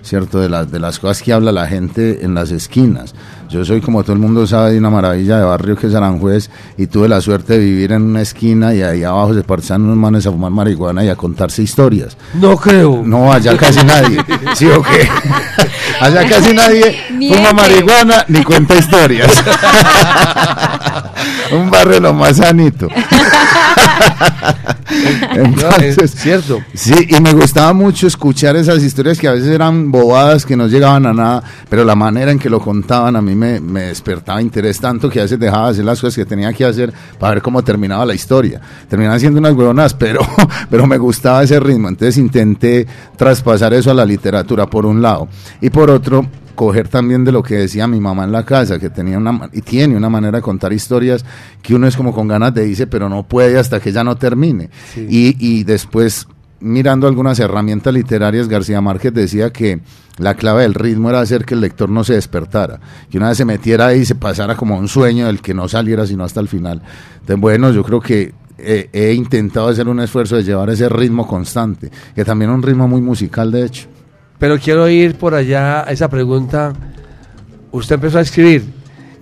¿cierto? De, las de las cosas que habla la gente en las esquinas. Yo soy, como todo el mundo sabe, de una maravilla de barrio que es Aranjuez y tuve la suerte de vivir en una esquina y ahí abajo se partían unos manes a fumar marihuana y a contarse historias. No creo. No, allá casi nadie. ¿Sí o qué? Allá casi nadie fuma marihuana ni cuenta historias. Un barrio lo más sanito. Entonces, es cierto. Sí, y me gustaba mucho escuchar esas historias que a veces eran bobadas, que no llegaban a nada, pero la manera en que lo contaban a mí me, me despertaba interés tanto que a veces dejaba de hacer las cosas que tenía que hacer para ver cómo terminaba la historia. Terminaban siendo unas huevonas, pero, pero me gustaba ese ritmo, entonces intenté traspasar eso a la literatura por un lado. Y por otro, coger también de lo que decía mi mamá en la casa, que tenía una y tiene una manera de contar historias que uno es como con ganas de irse, pero no puede hasta que ya no termine. Y, y después, mirando algunas herramientas literarias, García Márquez decía que la clave del ritmo era hacer que el lector no se despertara, que una vez se metiera ahí y se pasara como un sueño del que no saliera sino hasta el final. Entonces, bueno, yo creo que eh, he intentado hacer un esfuerzo de llevar ese ritmo constante, que también es un ritmo muy musical, de hecho. Pero quiero ir por allá a esa pregunta. Usted empezó a escribir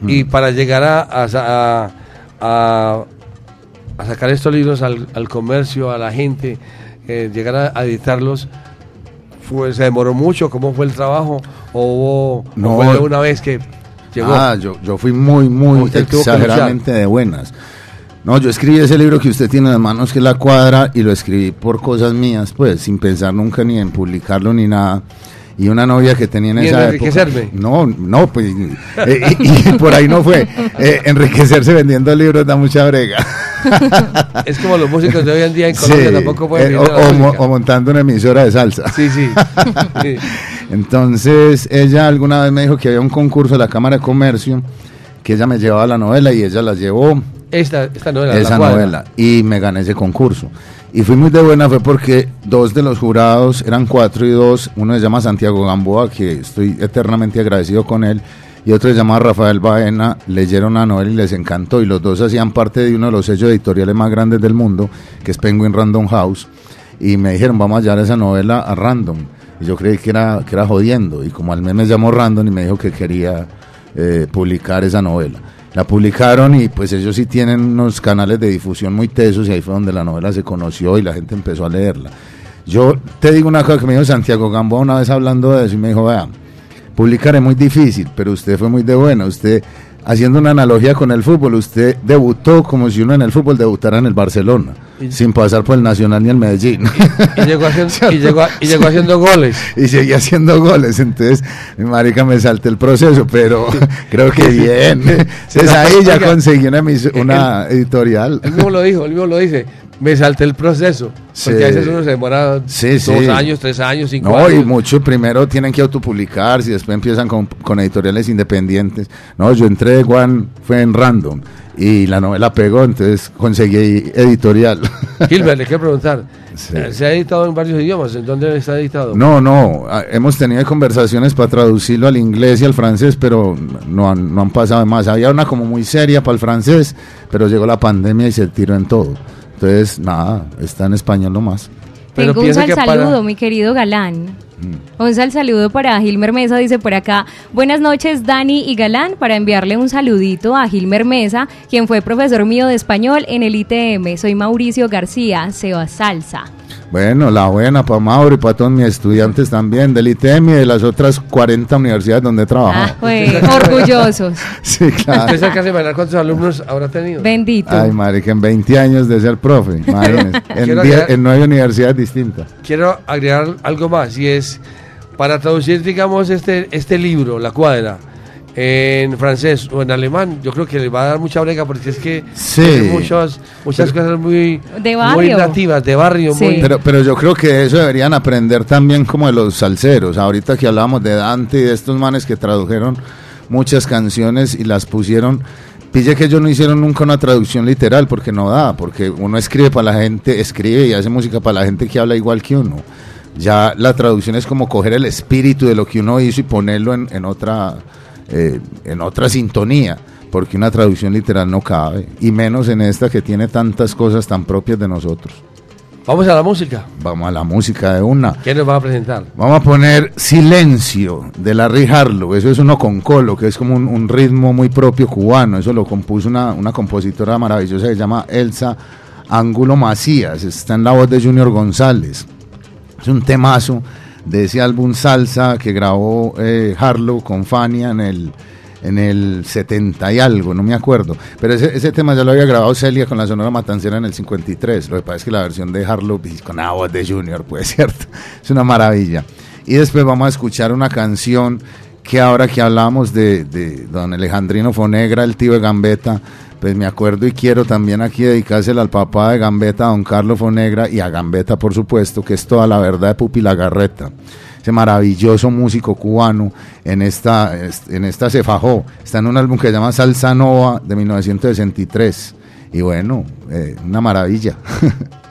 y para llegar a, a, a- a- a sacar estos libros al, al comercio, a la gente, eh, llegar a, editarlos, ¿se demoró mucho? ¿Cómo fue el trabajo? ¿O fue de una vez que llegó? Ah, yo, yo fui muy, muy exageradamente de buenas. No, yo escribí ese libro que usted tiene en las manos, que es La Cuadra, y lo escribí por cosas mías, pues, sin pensar nunca ni en publicarlo ni nada. Y una novia que tenía en en esa enriquecerme. época. No, no, pues, eh, y, y por ahí no fue. Eh, enriquecerse vendiendo libros da mucha brega. Es como los músicos de hoy en día en Colombia Sí, tampoco pueden eh, o, o mo- o montando una emisora de salsa. Sí, sí. Sí. Entonces, ella alguna vez me dijo que había un concurso de la Cámara de Comercio, que ella me llevaba la novela y ella la llevó, Esta, esta novela, La esa novela, y me gané ese concurso. Y fui muy de buena fue porque dos de los jurados, eran cuatro y dos, uno se llama Santiago Gamboa, que estoy eternamente agradecido con él, y otro se llama Rafael Baena, leyeron la novela y les encantó, y los dos hacían parte de uno de los sellos editoriales más grandes del mundo, que es Penguin Random House, y me dijeron, vamos a llevar esa novela a Random. Y yo creí que era, que era jodiendo, y como al mes me llamó Random y me dijo que quería eh, publicar esa novela. La publicaron y pues ellos sí tienen unos canales de difusión muy tesos y ahí fue donde la novela se conoció y la gente empezó a leerla. Yo te digo una cosa que me dijo Santiago Gamboa una vez hablando de eso y me dijo, vea, publicar es muy difícil, pero usted fue muy de buena, usted haciendo una analogía con el fútbol, usted debutó como si uno en el fútbol debutara en el Barcelona, sin pasar por el Nacional ni el Medellín. Y llegó haciendo, y llegó, y llegó haciendo goles. y seguía haciendo goles, entonces, marica, me salté el proceso, pero creo que bien. Entonces ahí ya conseguí una, una editorial. Él mismo lo dijo, él mismo lo dice. Me salté el proceso. Porque Sí. a veces uno se demora Sí, dos sí. años, tres años, cinco No, años. y mucho primero tienen que autopublicarse y después empiezan con, con editoriales independientes. No, yo entré de Juan, fue en Random y la novela pegó, entonces conseguí editorial. Gilbert, le quiero preguntar. ¿Se ha editado en varios idiomas? ¿En dónde está editado? No, no, ah, hemos tenido conversaciones para traducirlo al inglés y al francés, pero no han, no han pasado más. Había una como muy seria para el francés, pero llegó la pandemia y se tiró en todo. Entonces, nada, está en español nomás. Tengo un sal saludo, mi querido Galán. Mm. Un sal saludo para Gilmer Mesa, dice por acá. Buenas noches, Dani y Galán, para enviarle un saludito a Gilmer Mesa, quien fue profesor mío de español en el ITM. Soy Mauricio García, Seba Salsa. Bueno, la buena para Mauro y para todos mis estudiantes también del ITM y de las otras 40 universidades donde he trabajado. Ah, pues, orgullosos. Sí, claro. ¿Usted casi bailar cuántos alumnos habrá tenido? Bendito. Ay, marica, en 20 años de ser profe, imagínense, en, Quiero diez- agregar- en nueve universidades distintas. Quiero agregar algo más y es para traducir, digamos, este, este libro, La Cuadra, en francés o en alemán, yo creo que le va a dar mucha brega porque es que Sí. tiene muchas, muchas cosas muy, De muy nativas, de barrio. Muy, Pero, pero yo creo que eso deberían aprender también como de los salseros. Ahorita que hablábamos de Dante y de estos manes que tradujeron muchas canciones y las pusieron. Pille que ellos no hicieron nunca una traducción literal porque no da, porque uno escribe para la gente, escribe y hace música para la gente que habla igual que uno. Ya la traducción es como coger el espíritu de lo que uno hizo y ponerlo en, en otra eh, en otra sintonía, porque una traducción literal no cabe, y menos en esta que tiene tantas cosas tan propias de nosotros. Vamos a la música. Vamos a la música de una. ¿Quién nos va a presentar? Vamos a poner Silencio de Larry Harlow. Eso es uno con colo, que es como un, un ritmo muy propio cubano. Eso lo compuso una, una compositora maravillosa que se llama Elsa Ángulo Macías. Está en la voz de Junior González. Es un temazo de ese álbum Salsa que grabó eh, Harlow con Fania en el, en el 70 y algo, no me acuerdo. Pero ese, ese tema ya lo había grabado Celia con la Sonora Matancera en el 53. Lo que pasa es que la versión de Harlow pues, con la voz de Junior, pues cierto. Es una maravilla. Y después vamos a escuchar una canción que ahora que hablamos de, de don Alejandrino Fonegra, el tío de Gambetta, pues me acuerdo y quiero también aquí dedicársela al papá de Gambetta, a don Carlos Fonegra, y a Gambetta, por supuesto, que es toda la verdad de Pupi Lagarreta. Ese maravilloso músico cubano en esta, en esta se fajó. Está en un álbum que se llama Salsa Nova de 1963. Y bueno, eh, una maravilla.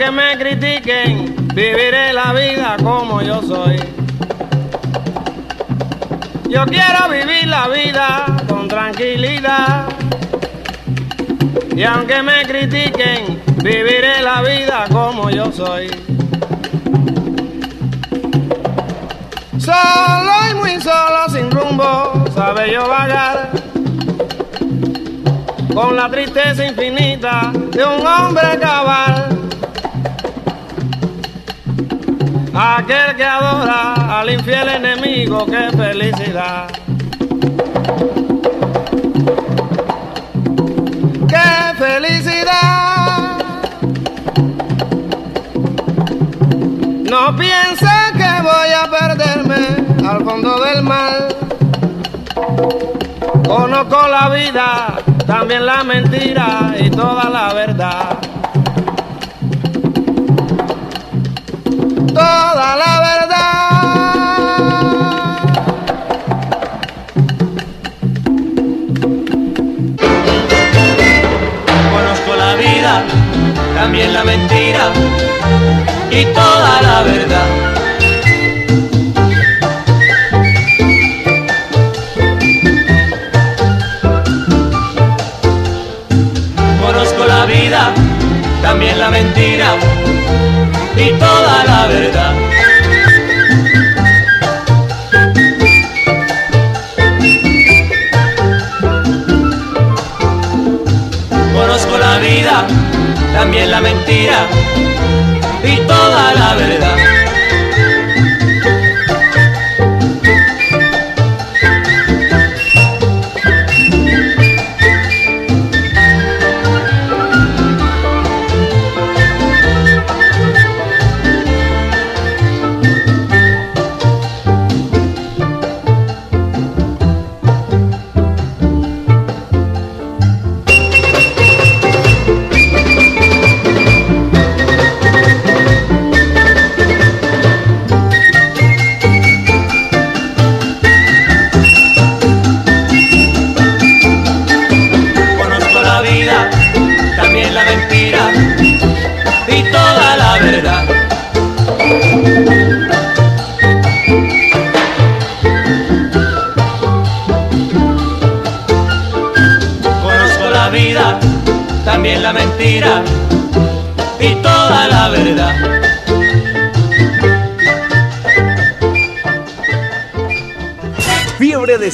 Aunque me critiquen, viviré la vida como yo soy. Yo quiero vivir la vida con tranquilidad. Y aunque me critiquen, viviré la vida como yo soy. Solo y muy solo, sin rumbo, sabe yo vagar. Con la tristeza infinita de un hombre cabal. Aquel que adora al infiel enemigo, qué felicidad. ¡Qué felicidad! No piense que voy a perderme al fondo del mar. Conozco la vida, también la mentira y toda la verdad. Toda la verdad. Conozco la vida, también la mentira y toda la verdad. Conozco la vida, también la mentira y toda la verdad. Conozco la vida, también la mentira y toda la verdad.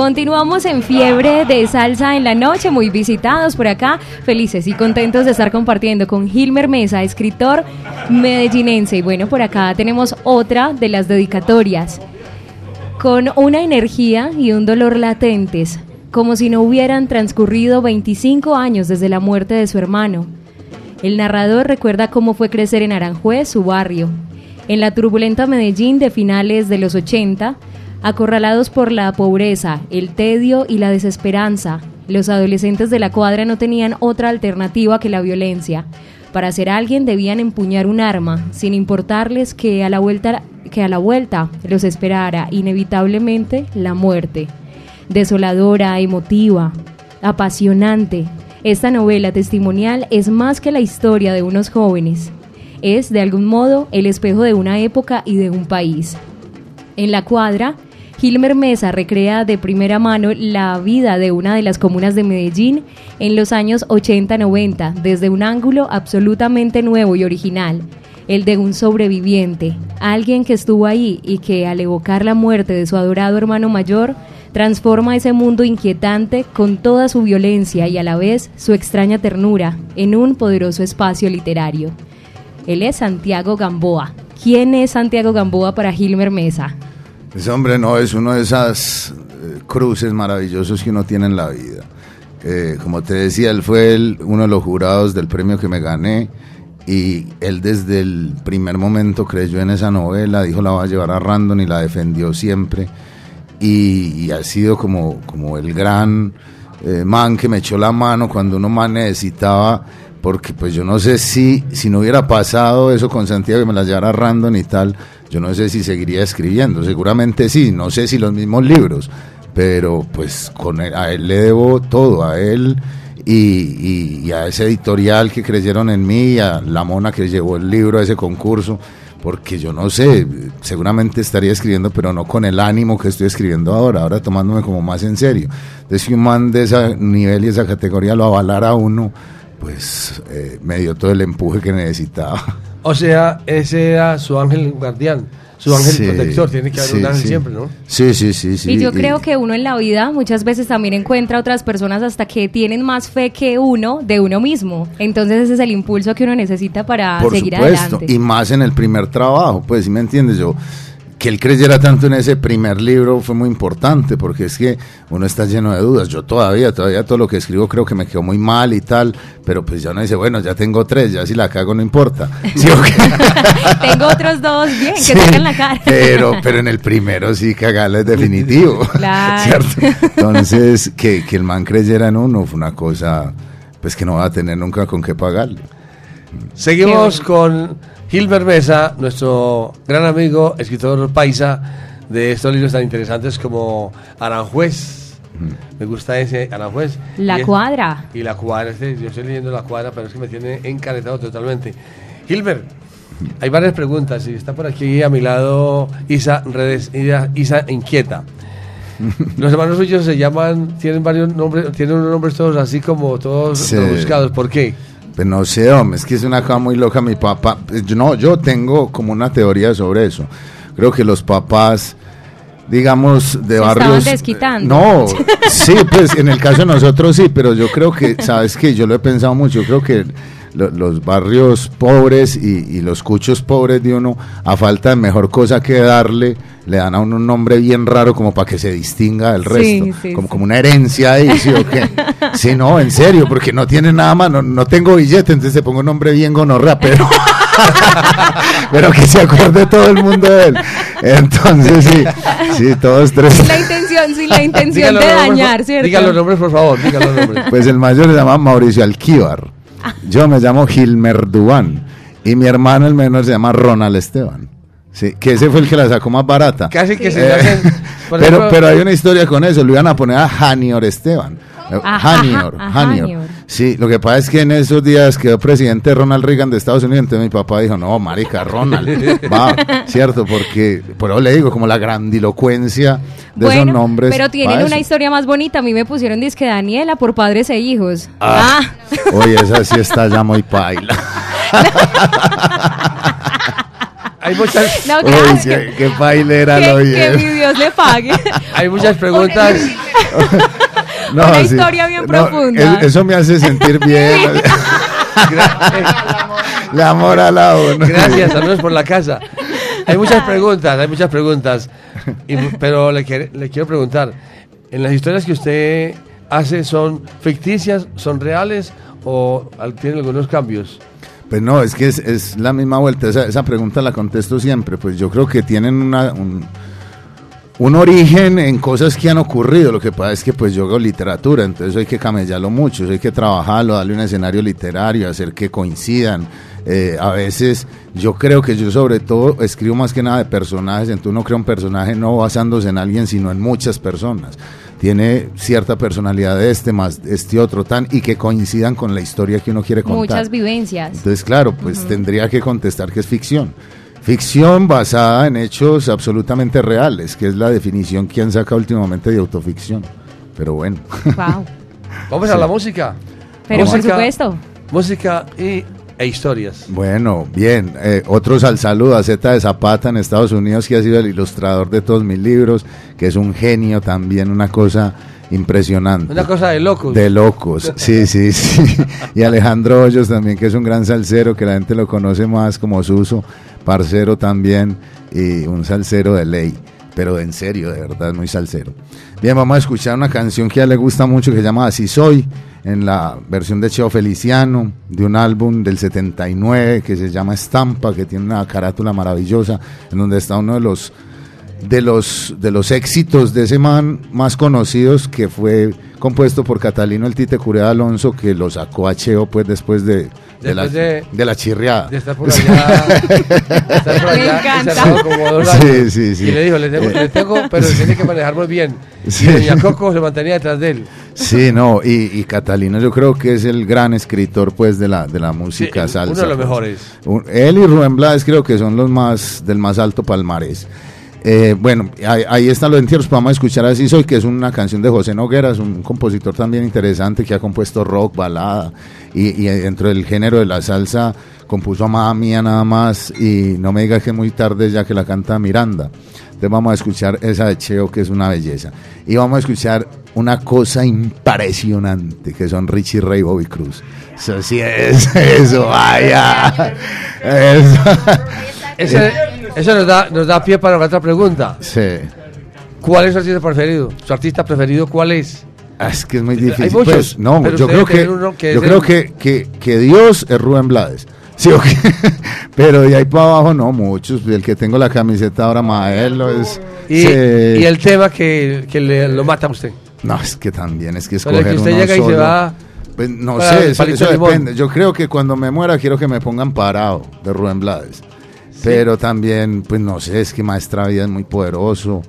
Continuamos en fiebre de salsa en la noche, muy visitados por acá, felices y contentos de estar compartiendo con Gilmer Mesa, escritor medellinense. Y bueno, por acá tenemos otra de las dedicatorias, con una energía y un dolor latentes, como si no hubieran transcurrido 25 años desde la muerte de su hermano. El narrador recuerda cómo fue crecer en Aranjuez, su barrio, en la turbulenta Medellín de finales de los 80, acorralados por la pobreza, el tedio y la desesperanza. Los adolescentes de la cuadra no tenían otra alternativa que la violencia. Para ser alguien debían empuñar un arma, sin importarles que a la vuelta, que a la vuelta los esperara inevitablemente la muerte. Desoladora, emotiva, apasionante, esta novela testimonial es más que la historia de unos jóvenes. Es, de algún modo, el espejo de una época y de un país. En la cuadra, Gilmer Mesa recrea de primera mano la vida de una de las comunas de Medellín en los años 80-90 desde un ángulo absolutamente nuevo y original, el de un sobreviviente, alguien que estuvo ahí y que al evocar la muerte de su adorado hermano mayor, transforma ese mundo inquietante con toda su violencia y a la vez su extraña ternura en un poderoso espacio literario. Él es Santiago Gamboa. ¿Quién es Santiago Gamboa para Gilmer Mesa? Ese hombre no es uno de esas eh, cruces maravillosos que uno tiene en la vida. Eh, como te decía, él fue uno de los jurados del premio que me gané y él desde el primer momento creyó en esa novela, dijo la va a llevar a Random y la defendió siempre y, y ha sido como, como el gran eh, man que me echó la mano cuando uno más necesitaba, porque pues yo no sé si, si no hubiera pasado eso con Santiago y me las llevara random y tal, yo no sé si seguiría escribiendo, seguramente sí, no sé si los mismos libros, pero pues con él- a él le debo todo, a él y, a ese editorial que creyeron en mí, a la mona que llevó el libro a ese concurso, porque yo no sé, seguramente estaría escribiendo, pero no con el ánimo que estoy escribiendo ahora, ahora tomándome como más en serio. Entonces, si un man de ese nivel y esa categoría lo avalara uno, pues eh, me dio todo el empuje que necesitaba. O sea, ese era su ángel guardián, su ángel Sí, protector. Tiene que haber un ángel sí. siempre, ¿no? Sí, sí, sí, sí. y yo creo que uno en la vida muchas veces también encuentra otras personas hasta que tienen más fe que uno de uno mismo. Entonces ese es el impulso que uno necesita para Por seguir supuesto, adelante. y más en el primer trabajo, pues, si me entiendes? Yo, que él creyera tanto en ese primer libro fue muy importante, porque es que uno está lleno de dudas. Yo todavía, todavía todo lo que escribo creo que me quedó muy mal y tal, pero pues ya uno dice, bueno, ya tengo tres, ya si la cago no importa. Tengo otros dos bien que tengan la cara. Pero, pero en el primero sí cagarle es definitivo. Claro. ¿Cierto? Entonces, que, que el man creyera en uno fue una cosa, pues que no va a tener nunca con qué pagarle. Seguimos con Gilbert Mesa, nuestro gran amigo, escritor paisa de estos libros tan interesantes como Aranjuez. Me gusta ese Aranjuez. La Y es- cuadra. Y la cuadra, este, yo estoy leyendo la cuadra, pero es que me tiene encaretado totalmente. Gilbert, hay varias preguntas y está por aquí a mi lado Isa Redes, Isa, Isa Inquieta. Los hermanos suyos se llaman, tienen varios nombres, tienen unos nombres todos así como todos Sí. buscados. ¿Por qué? Pues no sé, hombre, es que es una cosa muy loca mi papá. yo No, yo tengo como una teoría sobre eso. Creo que los papás, digamos, de Se barrios... desquitando. No, sí, pues en el caso de nosotros sí, pero yo creo que, ¿sabes qué? Yo lo he pensado mucho, yo creo que lo- los barrios pobres y, y los cuchos pobres de uno, a falta de mejor cosa que darle, le dan a uno un nombre bien raro como para que se distinga del resto, sí, como, sí. como una herencia ahí, ¿sí o qué? Sí, no, en serio, porque no tiene nada más, no, no tengo billete, entonces te pongo un nombre bien gonorrea, pero, pero que se acuerde todo el mundo de él. Entonces, sí, sí, todos tres. Sin la intención, sin la intención de nombres, dañar, ¿cierto? Diga los nombres, por favor, diga los nombres. Pues el mayor se llama Mauricio Alquíbar. Yo me llamo Gilmer Dubán. Y mi hermano, el menor, se llama Ronald Esteban. Sí, que ese fue el que la sacó más barata. Casi que se Eh, hacen. pero, ejemplo- pero hay una historia con eso. Lo iban a poner a Janior Esteban. Eh, Ajá, Janior, ajá, Janior. Janior. Sí, lo que pasa es que en esos días quedó presidente Ronald Reagan de Estados Unidos. Entonces mi papá dijo: No, marica, Ronald. Va, cierto, porque por eso le digo, como la grandilocuencia de esos Bueno, nombres. pero tienen una historia más bonita. A mí me pusieron disque Daniela por padres e hijos. Ah. Ah. Oye, esa sí está ya muy paila. Hay muchas, No, Uy, gracias. qué, qué pailera lo que, que mi oye. Dios le pague. hay muchas preguntas. Una historia bien profunda. es- eso me hace sentir bien. Le amor a la uno. Gracias, al menos por la casa. Hay muchas preguntas, hay muchas preguntas. Y- pero le, le quiero preguntar, ¿en las historias que usted hace son ficticias, son reales o tienen algunos cambios? Pues no, es que es, es la misma vuelta. Esa, esa pregunta la contesto siempre. Pues yo creo que tienen una, un, un origen en cosas que han ocurrido. Lo que pasa es que pues yo hago literatura, entonces hay que camellarlo mucho, hay que trabajarlo, darle un escenario literario, hacer que coincidan. Eh, a veces yo creo que yo sobre todo escribo más que nada de personajes, entonces uno crea un personaje no basándose en alguien, sino en muchas personas. Tiene cierta personalidad de este más este otro tan y que coincidan con la historia que uno quiere contar. Muchas vivencias. Entonces, claro, pues tendría que contestar que es ficción. Ficción basada en hechos absolutamente reales, que es la definición que han sacado últimamente de autoficción. Pero bueno. Wow. Vamos a la música. Pero por Música- supuesto. Música y, e historias. Bueno, bien. Eh, otros al saludo a Z de Zapata en Estados Unidos, que ha sido el ilustrador de todos mis libros, que es un genio también, una cosa impresionante. Una cosa de locos. De locos, sí, sí, sí. Y Alejandro Hoyos también, que es un gran salsero, que la gente lo conoce más como Suso, parcero también, y un salsero de ley, pero en serio, de verdad, muy salsero. Bien, vamos a escuchar una canción que a le gusta mucho, que se llama Así Soy, en la versión de Cheo Feliciano, de un álbum del 79, que se llama Estampa, que tiene una carátula maravillosa, en donde está uno de los de los, de los éxitos de ese man más conocidos que fue compuesto por Catalino el Tite Curea Alonso que lo sacó a Cheo pues después de, de, la, de- de la chirriada. De estar por allá. de estar por allá encanta. encerrado como dos Sí, años. sí, sí. Y le dijo, le tengo, le tengo, pero tiene que manejar muy bien. Sí. Y doña Coco se mantenía detrás de él. Sí, no, y, y Catalino yo creo que es el gran escritor pues de la, de la música Sí, salsa. uno de los pues. mejores. Él y Rubén Blades creo que son los más del más alto palmarés. Eh, bueno, ahí, ahí están los entierros, vamos a escuchar Así Soy, que es una canción de José Nogueras, un compositor también interesante que ha compuesto rock, balada, y, y dentro del género de la salsa compuso a Mamá Mía nada más, y no me digas que es muy tarde ya que la canta Miranda. Entonces vamos a escuchar esa de Cheo, que es una belleza. Y vamos a escuchar una cosa impresionante, que son Richie Ray y Bobby Cruz. Eso sí es, eso, vaya. Eso. Ese- eso nos da, nos da pie para otra pregunta. Sí. ¿Cuál es su artista preferido? ¿Su artista preferido cuál es? Ah, Es que es muy Hay difícil. muchos, pues, no, pero yo creo que, que yo creo el- que, que, que Dios es Rubén Blades. Sí, pero de ahí para abajo no muchos. El que tengo la camiseta ahora, Maelo, es. Y, el tema que, que le, lo mata a usted. No, es que también es que escoger que usted uno llega y se va Pues no sé, eso, de depende. Yo creo que cuando me muera quiero que me pongan parado de Rubén Blades. Pero también, pues no sé, es que Maestra Vida es muy poderoso.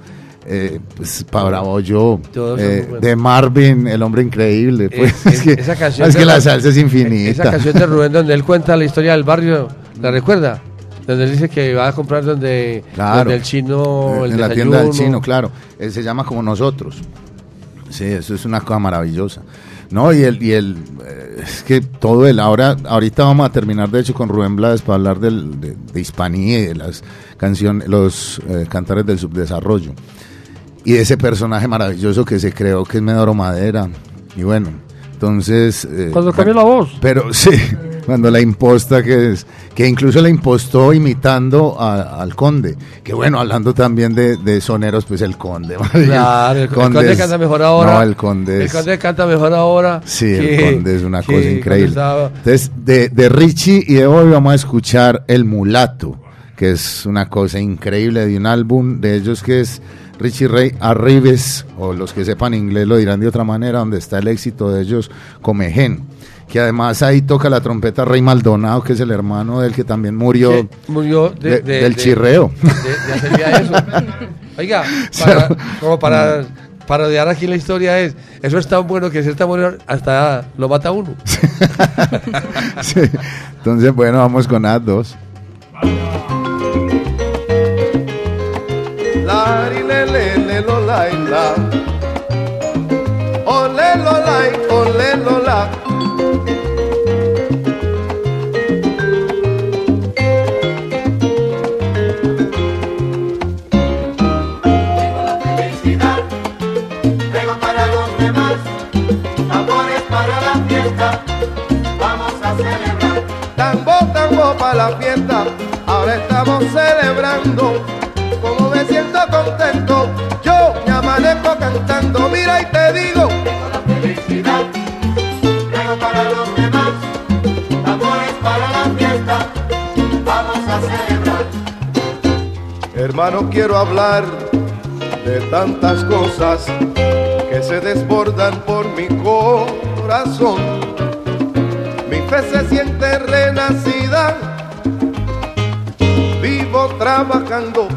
Eh, pues para yo, eh, de Marvin, el hombre increíble. Pues, Eh, es que, esa canción es que la salsa es infinita. Esa canción de Rubén donde él cuenta la historia del barrio, ¿la recuerda? Donde él dice que va a comprar donde, Claro. donde el chino, el en la tienda del chino, claro. Él se llama como nosotros. Sí, eso es una cosa maravillosa. No, y el, y el eh, es que todo el, ahora, ahorita vamos a terminar de hecho con Rubén Blades para hablar del, de, de Hispanía y de las canciones, los eh, cantares del subdesarrollo. Y de ese personaje maravilloso que se creó que es Medoro Madera. Y bueno, entonces. eh, Cuando cambió la voz. Pero sí, cuando la imposta que es, que incluso la impostó imitando a- al conde. Que bueno, hablando también de, de soneros, pues el conde. Claro, el, el conde es- canta mejor ahora. No, el conde El conde canta mejor ahora. Sí, que- el conde es una que cosa increíble. Entonces, de, de Richie y de hoy vamos a escuchar El Mulato, que es una cosa increíble de un álbum de ellos que es Richie Ray Arribes, o los que sepan inglés lo dirán de otra manera, donde está el éxito de ellos, Comején. Que además ahí toca la trompeta Rey Maldonado, que es el hermano del que también murió que murió de- de- de- del de- chirreo. De, de hacer ya eso. Oiga, para- como para parodiar aquí la historia es, eso es tan bueno que si está bueno hasta lo mata uno. Sí. Entonces, bueno, vamos con A2. La la fiesta. Ahora estamos celebrando. Como me siento contento, yo me amanezco cantando. Mira y te digo. Felicidad, traigo para los demás, amores para la fiesta, vamos a celebrar. Hermano, quiero hablar de tantas cosas que se desbordan por mi corazón. Mi fe se siente renacida, trabajando,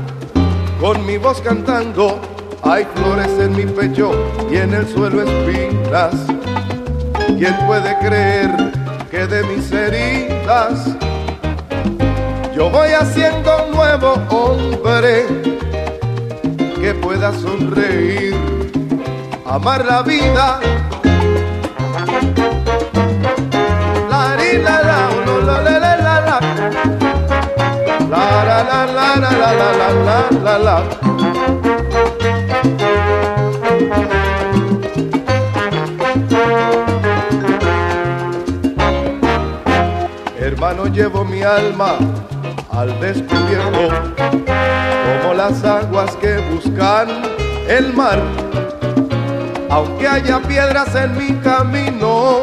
con mi voz cantando. Hay flores en mi pecho y en el suelo espinas. ¿Quién puede creer que de mis heridas yo voy haciendo un nuevo hombre que pueda sonreír, amar la vida. La, la la la la la la la. Hermano, llevo mi alma al descubierto, como las aguas que buscan el mar. Aunque haya piedras en mi camino,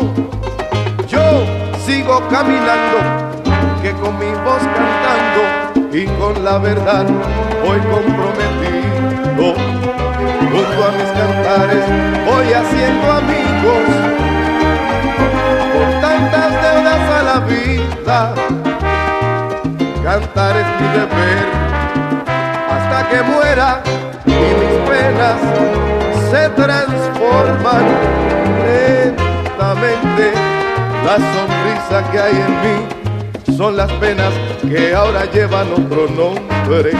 yo sigo caminando, que con mi voz cantando y con la verdad voy comprometido. junto a mis cantares voy haciendo amigos, con tantas deudas a la vida, cantar es mi deber, hasta que muera y mis penas se transforman lentamente, la sonrisa que hay en mí son las penas que ahora llevan otro nombre,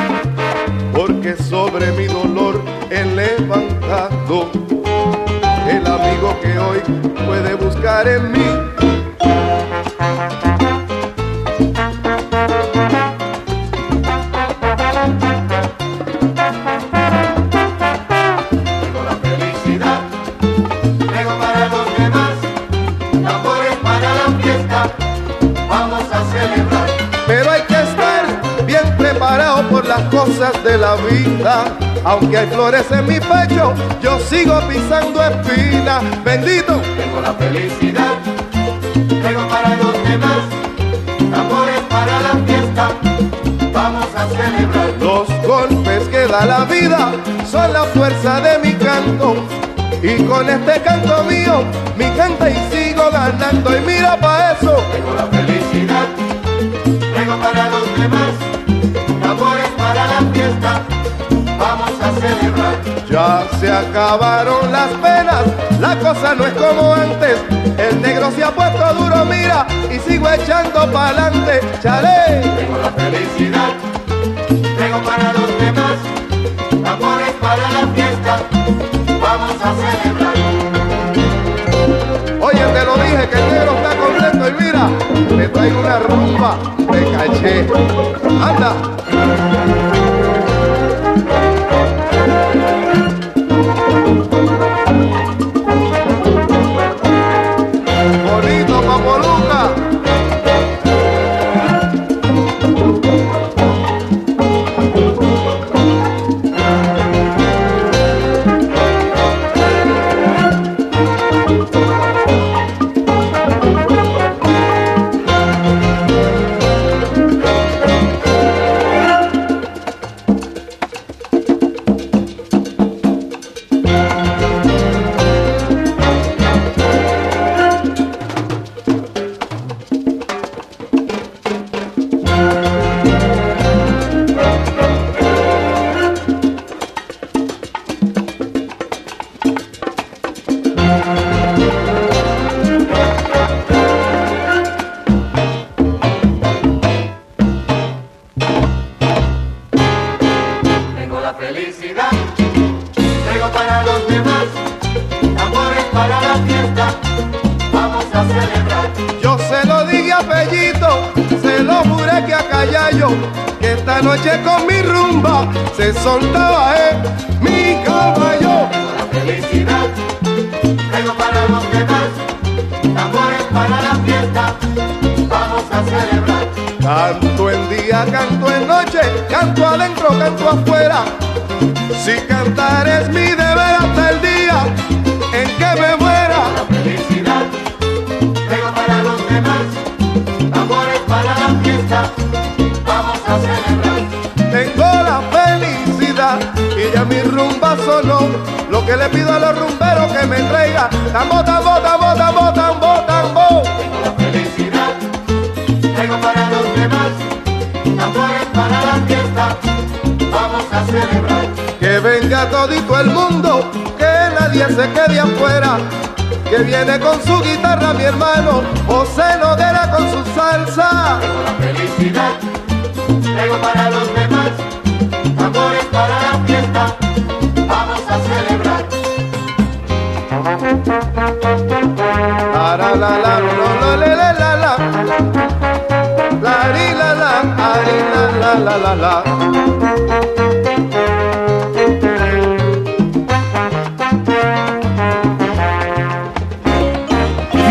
porque sobre mi dolor he levantado el amigo que hoy puede buscar en mí. Aunque hay flores en mi pecho, yo sigo pisando espinas. Bendito. Tengo la felicidad, tengo para los demás, tambores para la fiesta, vamos a celebrar. Los golpes que da la vida son la fuerza de mi canto. Y con este canto mío, mi gente y sigo ganando. Y mira pa' eso. Tengo la felicidad, tengo para los demás, tambores para la fiesta, a celebrar. Ya se acabaron las penas, la cosa no es como antes. El negro se ha puesto duro, mira, y sigo echando pa'lante. Chale. Tengo la felicidad, tengo para los demás, tambores para la fiesta, vamos a celebrar. Oye, te lo dije que el negro está contento y mira, te traigo una rumba de caché. Anda. A celebrar. Que venga todito el mundo, que nadie se quede afuera. Que viene con su guitarra mi hermano, José Noguera con su salsa. Tengo la felicidad, tengo para los demás, tambores para la fiesta, vamos a celebrar. La la la le, le, la la. La ri, la la la la la la.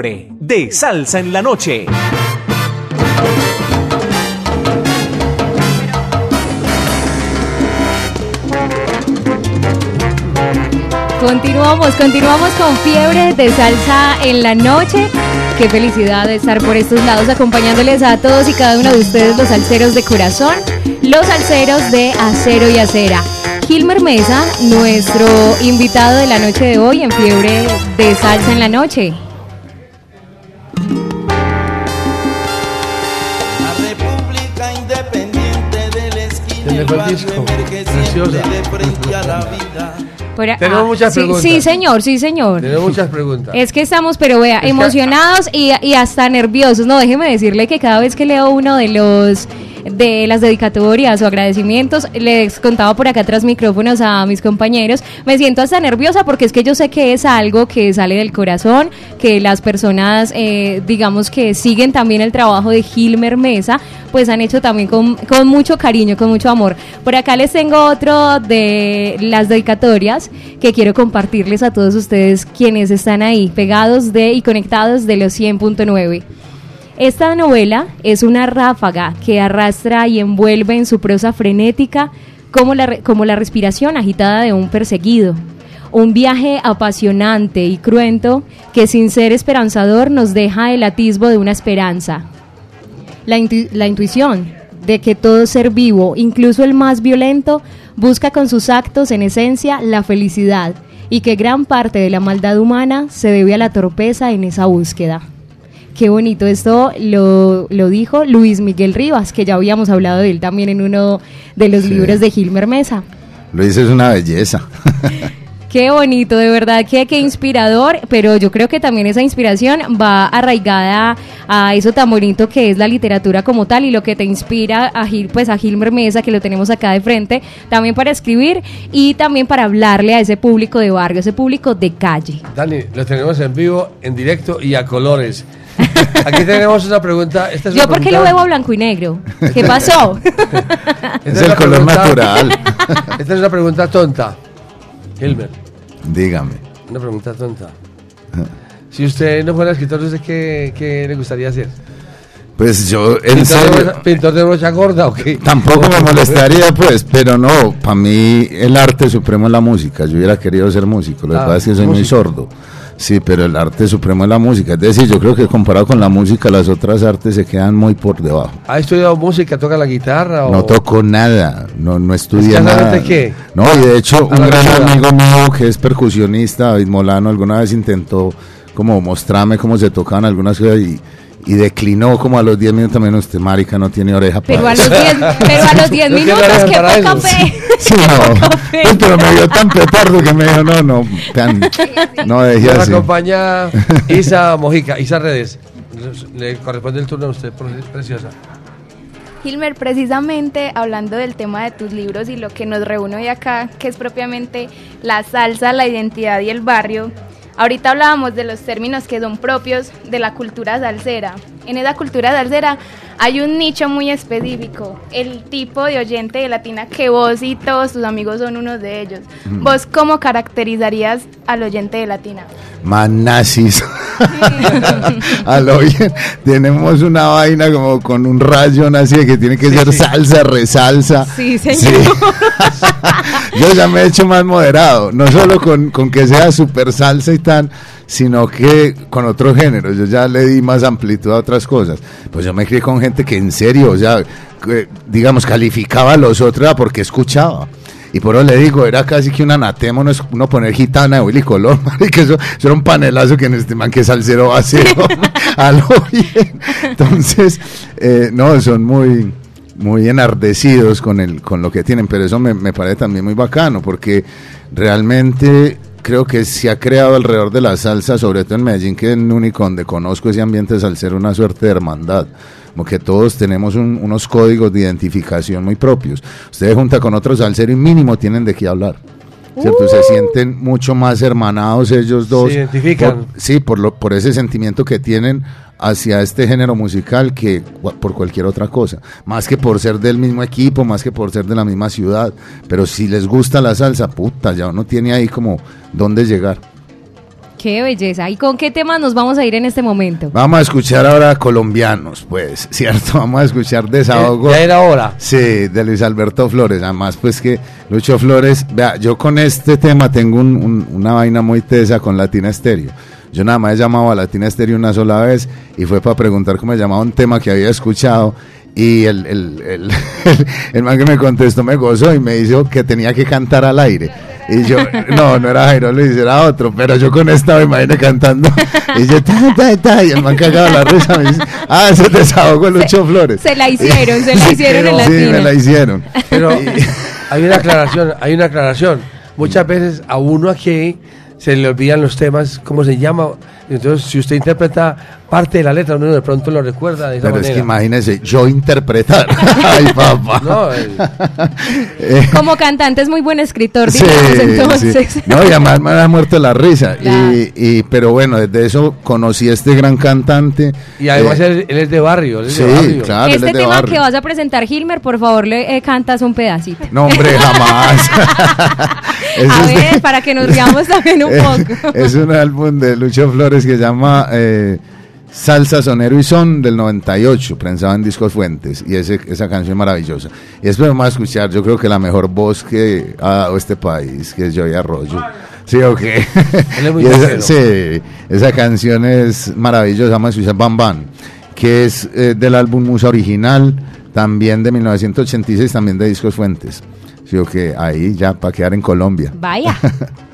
De salsa en la noche. Continuamos, continuamos con fiebre de salsa en la noche. Qué felicidad de estar por estos lados acompañándoles a todos y cada uno de ustedes, los salseros de corazón, los salseros de acero y acera. Gilmer Mesa, nuestro invitado de la noche de hoy en fiebre de salsa en la noche. Preciosa. Por Tenemos ah, muchas preguntas. Sí, señor, sí, señor. Tenemos muchas preguntas. Es que estamos, pero vea, emocionados y, y hasta nerviosos. No, déjeme decirle que cada vez que leo uno de los de las dedicatorias o agradecimientos, les contaba por acá tras micrófonos a mis compañeros, me siento hasta nerviosa porque es que yo sé que es algo que sale del corazón, que las personas, eh, digamos que siguen también el trabajo de Gilmer Mesa, pues han hecho también con, con mucho cariño, con mucho amor. Por acá les tengo otro de las dedicatorias que quiero compartirles a todos ustedes quienes están ahí, pegados de y conectados de los 100.9. Esta novela es una ráfaga que arrastra y envuelve en su prosa frenética como la, como la respiración agitada de un perseguido. Un viaje apasionante y cruento que sin ser esperanzador nos deja el atisbo de una esperanza. La, la intuición de que todo ser vivo, incluso el más violento, busca con sus actos en esencia la felicidad, y que gran parte de la maldad humana se debe a la torpeza en esa búsqueda. Qué bonito, esto lo, lo dijo Luis Miguel Rivas, que ya habíamos hablado de él también en uno de los Sí. libros de Gilmer Mesa. Luis es una belleza. Qué bonito, de verdad, que qué inspirador, pero yo creo que también esa inspiración va arraigada a eso tan bonito que es la literatura como tal y lo que te inspira a Gil, pues a Gilmer Mesa, que lo tenemos acá de frente, también para escribir y también para hablarle a ese público de barrio, ese público de calle. Dani, lo tenemos en vivo, en directo y a colores. Aquí tenemos una pregunta. Esta es Yo una porque lo pregunta- veo blanco y negro. ¿Qué pasó? Es el color pregunta- natural. Esta es una pregunta tonta. Hilmer, Dígame. una pregunta tonta. Si usted no fuera escritor, ¿usted qué, qué le gustaría hacer? Pues yo, en ¿Pintor de serio, brocha- ¿Pintor de brocha gorda o qué? tampoco me molestaría, pues, pero no, para mí el arte supremo es la música. Yo hubiera querido ser músico, lo que Ah, pasa es que soy muy sordo. Sí, pero el arte supremo es la música. Es decir, yo creo que comparado con la música, las otras artes se quedan muy por debajo. ¿Ha estudiado música? ¿Toca la guitarra? O... No toco nada, no, no estudié ¿Escasamente nada. qué? No, y de hecho, A un gran amigo mío que es percusionista, David Molano, alguna vez intentó como mostrarme cómo se tocaban algunas cosas y, y declinó como a los 10 minutos menos, usted marica no tiene oreja Pero para a los eso". 10 pero a los 10 No tiene minutos, poca eso. fe. Sí, no. Pues, pero me vio tan petardo que me dijo, no, no, tan, no dejé Nos así. acompaña Isa Mojica, Isa Redes. Le corresponde el turno a usted, por- preciosa. Hilmer, precisamente hablando del tema de tus libros y lo que nos reúne hoy acá, que es propiamente la salsa, la identidad y el barrio, ahorita hablábamos de los términos que son propios de la cultura salsera. En esa cultura salsera hay un nicho muy específico, el tipo de oyente de latina que vos y todos tus amigos son unos de ellos. Mm. ¿Vos cómo caracterizarías al oyente de latina? Más nazis. A lo bien, tenemos una vaina como con un rayo nazi que tiene que ser salsa, resalsa. Sí, señor. Yo ya me he hecho más moderado, no solo con, con que sea super salsa y tan, sino que con otros géneros. Yo ya le di más amplitud a otras cosas. Pues yo me crié con gente que en serio, que, digamos, calificaba a los otros porque escuchaba. Y por eso le digo, era casi que un anatema uno, uno poner gitana de Willy Colón, que eso, eso era un panelazo que en este man que salsero va a ser. Entonces, eh, no, son muy, muy enardecidos con, el, con lo que tienen, pero eso me, me parece también muy bacano, porque realmente creo que se ha creado alrededor de la salsa, sobre todo en Medellín, que es el único donde conozco ese ambiente salsero, una suerte de hermandad. Como que todos tenemos un- unos códigos de identificación muy propios. Ustedes junta con otro salsero y mínimo tienen de qué hablar. ¿Cierto? Se sienten mucho más hermanados ellos dos. Se identifican. Por- sí, por, lo, por ese sentimiento que tienen hacia este género musical que por cualquier otra cosa. Más que por ser del mismo equipo, más que por ser de la misma ciudad. Pero si les gusta la salsa, puta, ya uno tiene ahí como dónde llegar. Qué belleza. ¿Y con qué tema nos vamos a ir en este momento? Vamos a escuchar ahora colombianos, pues, ¿cierto? Vamos a escuchar Desahogo. Ya era hora. Sí, de Luis Alberto Flores. Además, pues que Lucho Flores, vea, yo con este tema tengo un- un- una vaina muy tesa con Latina Estéreo. Yo nada más he llamado a Latina Estéreo una sola vez y fue para preguntar cómo se llamaba un tema que había escuchado. Y el, el, el, el man que me contestó me gozó y me dijo que tenía que cantar al aire. Y yo, no, no era Jairo Luis, era otro, pero yo con esta me imaginé cantando. Y yo, ta, ta, ta, y el man cagaba la risa. Me dice, ah, se desahogó Lucho Flores. Se la hicieron, se la hicieron en pero- Sí, me la hicieron. Pero hay una aclaración, hay una aclaración. Muchas veces a uno aquí se le olvidan los temas, cómo se llama. Entonces, si usted interpreta parte de la letra, uno de pronto lo recuerda de esa Pero es manera. que imagínese, yo interpretar. Ay, papá. No, eh, Eh, Como cantante es muy buen escritor, sí, digamos, entonces. sí. No, y además me ha muerto la risa. Y, y- pero bueno, desde eso conocí a este gran cantante. y además Eh, él, él es de barrio. Él es sí, de barrio. claro, él este es de tema barrio. que vas a presentar, Gilmer, por favor, le eh, cantas un pedacito. No, hombre, jamás. A es de- ver, para que nos riamos también un poco. es un álbum de Lucho Flores que se llama eh, Salsa, Sonero y Son del 98, prensado en Discos Fuentes. Y ese, esa canción es maravillosa. Y después vamos a escuchar, yo creo que la mejor voz que ha dado este país, que es Joey Arroyo. Sí, ok. Él es esa, sí, esa canción es maravillosa. Vamos a escuchar Bam Bam, que es eh, del álbum Musa Original, también de 1986, también de Discos Fuentes. Sí, ok, ahí ya para quedar en Colombia. Vaya.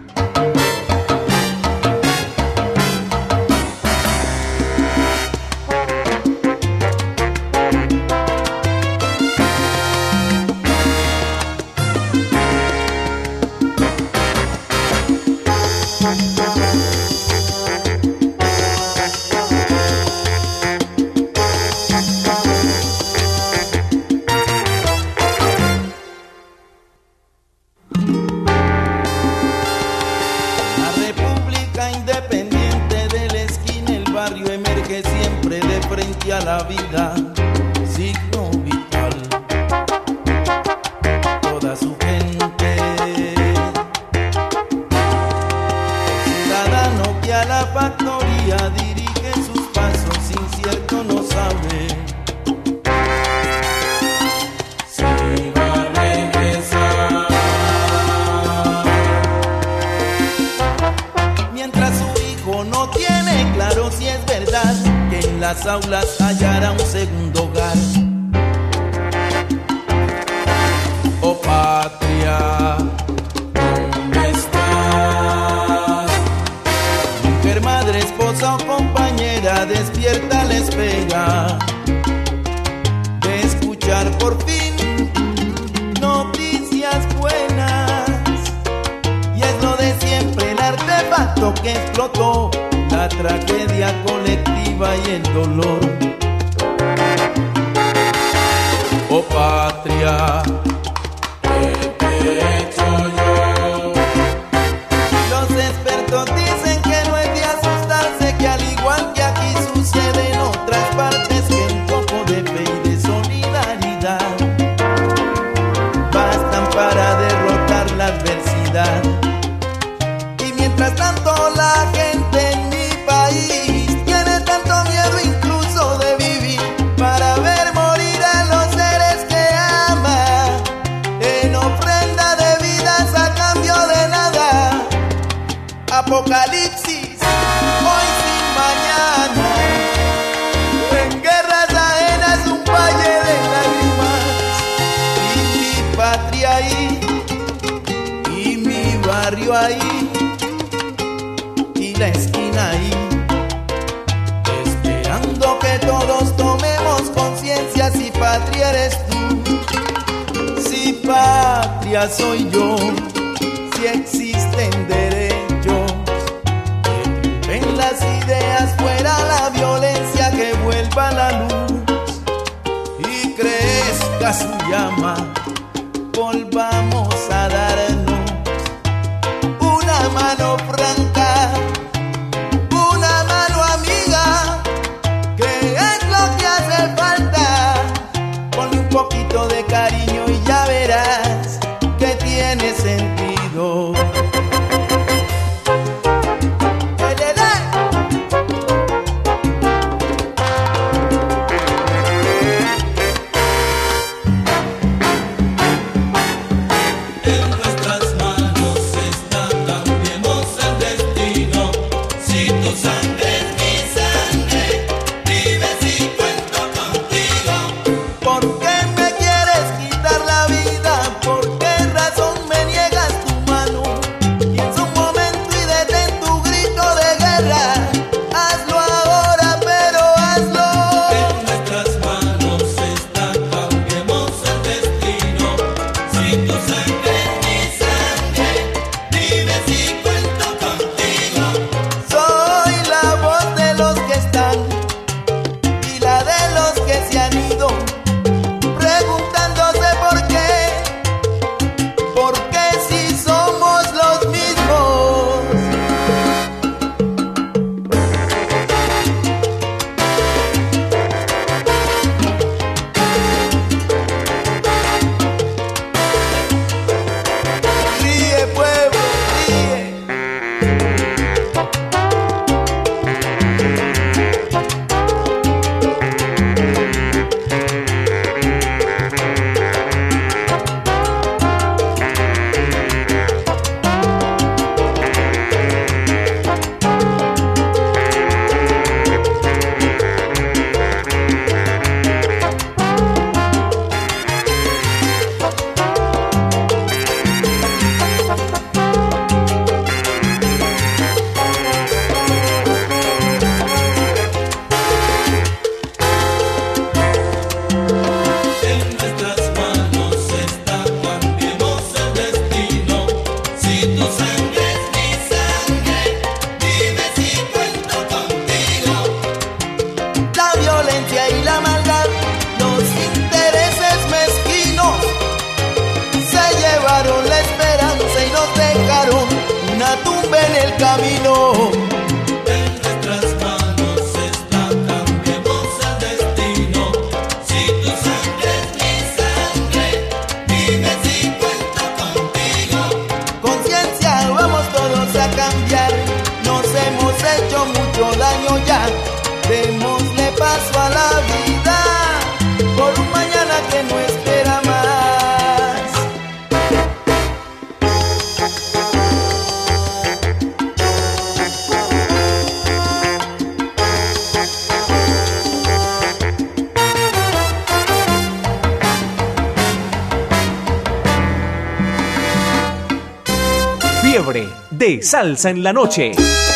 salsa en la noche.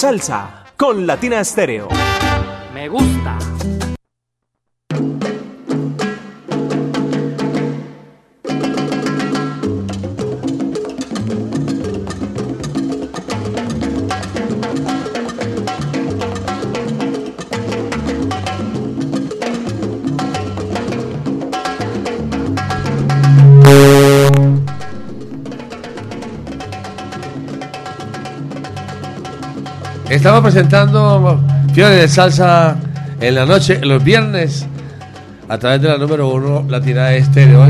Salsa con Latina Stereo. Me gusta. Estamos presentando Fiebre de Salsa en la noche, los viernes, a través de la número uno Latina Estéreo.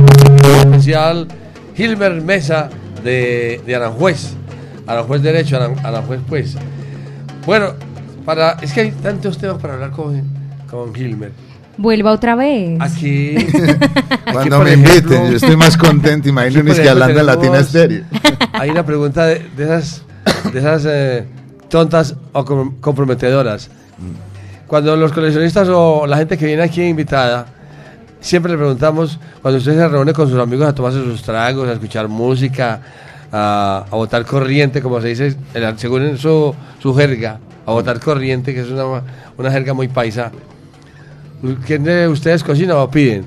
Especial Gilmer Mesa de, de Aranjuez. Aranjuez Derecho, Aran- Aranjuez Pues. Bueno, para, es que hay tantos temas para hablar con, con Gilmer. Vuelva otra vez. Aquí. Cuando me ejemplo- inviten, yo estoy más contento. Imagínense que hablando de Latina Stereo. Hay una pregunta de, de esas, de esas eh, tontas o com- comprometedoras. Cuando los coleccionistas o la gente que viene aquí invitada, siempre le preguntamos, cuando usted se reúne con sus amigos a tomarse sus tragos, a escuchar música, a, a botar corriente, como se dice, según su, su jerga, a botar corriente, que es una, una jerga muy paisa. ¿Quién de ustedes cocina o piden?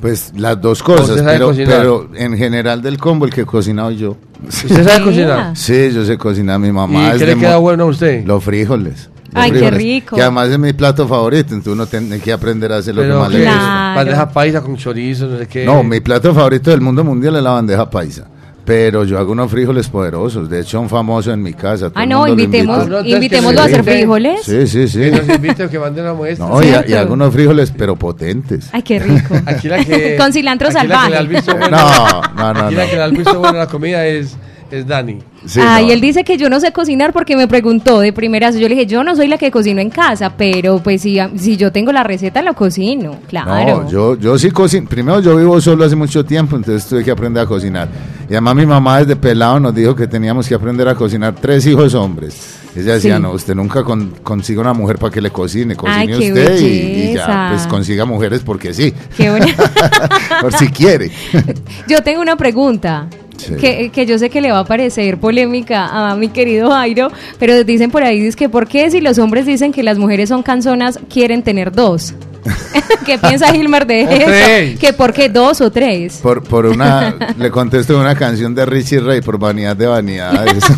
Pues las dos ¿Usted cosas, pero, pero en general del combo el que he cocinado yo. ¿Usted sabe cocinar? Sí, yo sé cocinar. Mi mamá ¿Y es qué le queda bueno a usted? Los frijoles. los Ay, qué rico. Que además es mi plato favorito, entonces uno tiene que aprender a hacer lo que más ¿qué le gusta. Bandeja paisa con chorizo, no sé qué. No, mi plato favorito del mundo mundial es la bandeja paisa. Pero yo hago unos frijoles poderosos. De hecho, son famosos en mi casa. todo Ah, no, lo invitemos, invita. invitémoslo a hacer frijoles. Sí, sí, sí. Que nos invite que mande una muestra. No, y, y hago unos frijoles, pero potentes. Ay, qué rico. Aquí la que, Con cilantro aquí la que salvaje. No, no, no, Aquí la que le da el visto bueno a la comida es, es Dani. Ay, él dice que yo no sé cocinar porque me preguntó de primeras. Yo le dije, yo no soy la que cocino en casa, pero pues si, si yo tengo la receta, lo cocino, claro. No, yo, yo sí cocino. Primero, yo vivo solo hace mucho tiempo, entonces tuve que aprender a cocinar. Y además, mi mamá desde pelado nos dijo que teníamos que aprender a cocinar tres hijos hombres. Ella decía, Sí. no, usted nunca con- consiga una mujer para que le cocine, cocine Ay, usted y, y ya, pues consiga mujeres porque sí, Qué bueno. por si quiere. Yo tengo una pregunta. Que yo sé que le va a parecer polémica a mi querido Jairo, pero dicen por ahí es que ¿por qué si los hombres dicen que las mujeres son canzonas quieren tener dos? ¿Qué piensa Gilmer de eso? tres. ¿Que por qué dos o tres? Por, por una, le contesto una canción de Richie Ray, por vanidad de vanidades.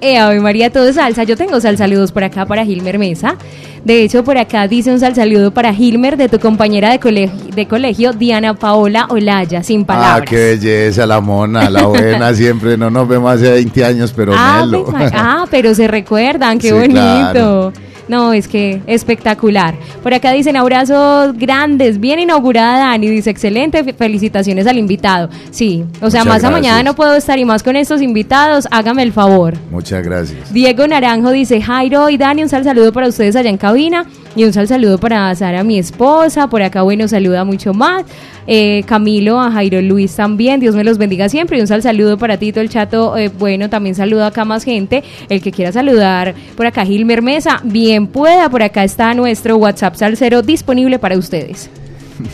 Eh, Ave María, todo es salsa. Yo tengo sal saludos por acá para Gilmer Mesa. De hecho, por acá dice un sal saludo para Gilmer de tu compañera de colegio, de colegio Diana Paola Olaya, sin ah, palabras. qué belleza, la mona, la buena, siempre. No nos vemos hace 20 años, pero Ah, melo. pues, ah, pero se recuerdan, qué Sí, bonito. claro. No, es que espectacular. Por acá dicen abrazos grandes, bien inaugurada Dani, dice excelente, fe- felicitaciones al invitado. Sí, o sea, Muchas más a mañana no puedo estar y más con estos invitados, hágame el favor. Muchas gracias. Diego Naranjo dice, Jairo y Dani, un sal saludo para ustedes allá en cabina y un sal saludo para Sara, mi esposa. Por acá, bueno, saluda mucho más. Eh, Camilo, a Jairo Luis también, Dios me los bendiga siempre. Y un sal saludo para Tito, el chato, eh, bueno, también saluda acá más gente. El que quiera saludar por acá, Gilmer Mesa, bien pueda. Por acá está nuestro WhatsApp Salcero disponible para ustedes.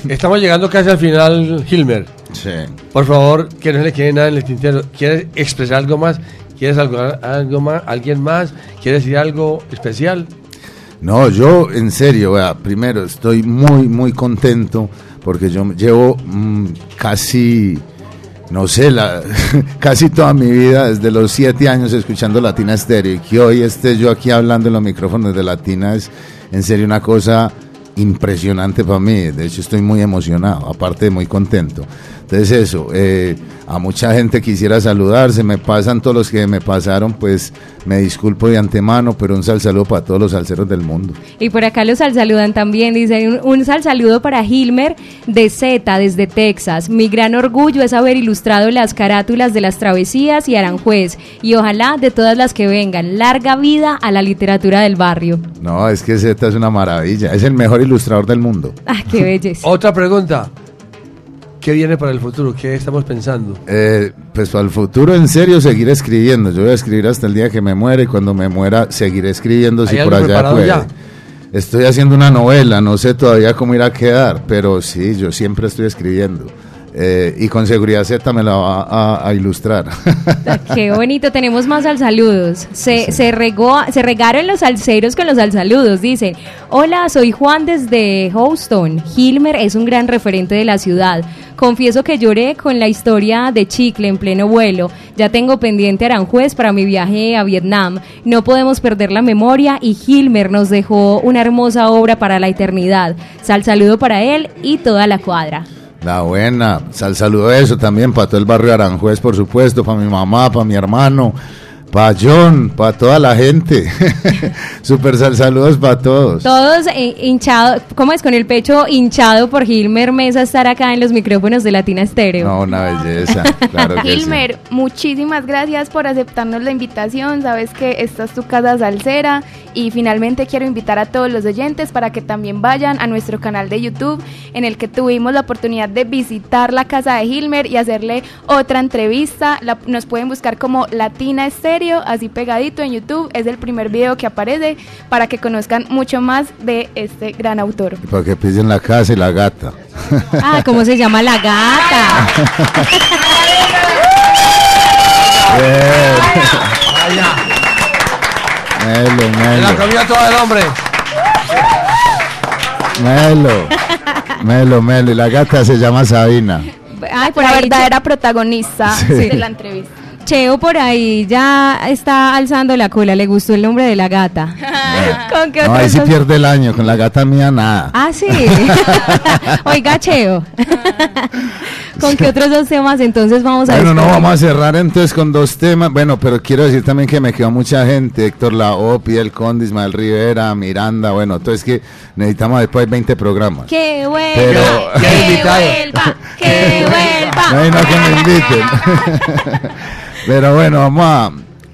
Estamos llegando casi al final, Hilmer. Sí. Por favor, que no le quede nada en el tintero. ¿Quieres expresar algo más? ¿Quieres algo, algo más? ¿Alguien más? ¿Quieres decir algo especial? No, yo en serio, vea, primero estoy muy, muy contento porque yo llevo mm, casi, no sé, la, casi toda mi vida, desde los siete años escuchando Latina Stereo y que hoy esté yo aquí hablando en los micrófonos de Latina es en serio una cosa impresionante para mí. De hecho, estoy muy emocionado, aparte muy contento. Entonces eso, eh, a mucha gente quisiera saludar, se me pasan todos los que me pasaron, pues me disculpo de antemano, pero un sal saludo para todos los salseros del mundo. Y por acá los sal saludan también. Dice un, un sal saludo para Gilmer de Z desde Texas. Mi gran orgullo es haber ilustrado las carátulas de las travesías y Aranjuez. Y ojalá de todas las que vengan. Larga vida a la literatura del barrio. No, es que Z es una maravilla, es el mejor ilustrador del mundo. Ah, qué belleza. Otra pregunta. ¿Qué viene para el futuro? ¿Qué estamos pensando? Eh, pues para el futuro, en serio, seguir escribiendo. Yo voy a escribir hasta el día que me muera y cuando me muera seguiré escribiendo si ¿Hay por allá puede. ya? Estoy haciendo una novela, no sé todavía cómo irá a quedar, pero sí, yo siempre estoy escribiendo. Eh, y con seguridad Z me la va a, a ilustrar. Qué bonito, tenemos más al saludos. Se, se, regó, se regaron los salseros con los al saludos. Dicen, hola, soy Juan desde Houston. Hilmer es un gran referente de la ciudad. Confieso que lloré con la historia de Chicle en pleno vuelo. Ya tengo pendiente Aranjuez para mi viaje a Vietnam. No podemos perder la memoria y Hilmer nos dejó una hermosa obra para la eternidad. Sal saludo para él y toda la cuadra. La buena, sal saludo eso también para todo el barrio Aranjuez, por supuesto, para mi mamá, para mi hermano, John, para toda la gente. Super sal saludos para todos. Todos eh, hinchados, ¿cómo es? Con el pecho hinchado por Gilmer Mesa estar acá en los micrófonos de Latina Estéreo. No, una belleza, claro que sí. Gilmer, muchísimas gracias por aceptarnos la invitación. Sabes que esta es tu casa salsera y finalmente quiero invitar a todos los oyentes para que también vayan a nuestro canal de YouTube en el que tuvimos la oportunidad de visitar la casa de Gilmer y hacerle otra entrevista. La- nos pueden buscar como Latina Estéreo, así pegadito en YouTube. Es el primer video que aparece para que conozcan mucho más de este gran autor. Para que pisen la casa y la gata. Ah, ¿cómo se llama la gata? Melo, En la melo, comida todo el hombre. melo. Melo, Melo. Y la gata se llama Sabina. Ay, por la ahí verdadera protagonista Sí. de la entrevista. Cheo por ahí ya está alzando la cola, le gustó el nombre de la gata. ¿Con qué No, ahí sí pierde el año. Con la gata mía, nada. Ah, sí. Oiga, Cheo. ¿Con qué otros dos temas entonces vamos a Bueno, no, vamos a cerrar entonces con dos temas. Bueno, pero quiero decir también que me quedó mucha gente. Héctor Laop, El Conde, Ismael Rivera, Miranda. Bueno, entonces que necesitamos después 20 programas. Que vuelva, Pero- que vuelva, que vuelva. No hay no que me inviten. Pero bueno, vamos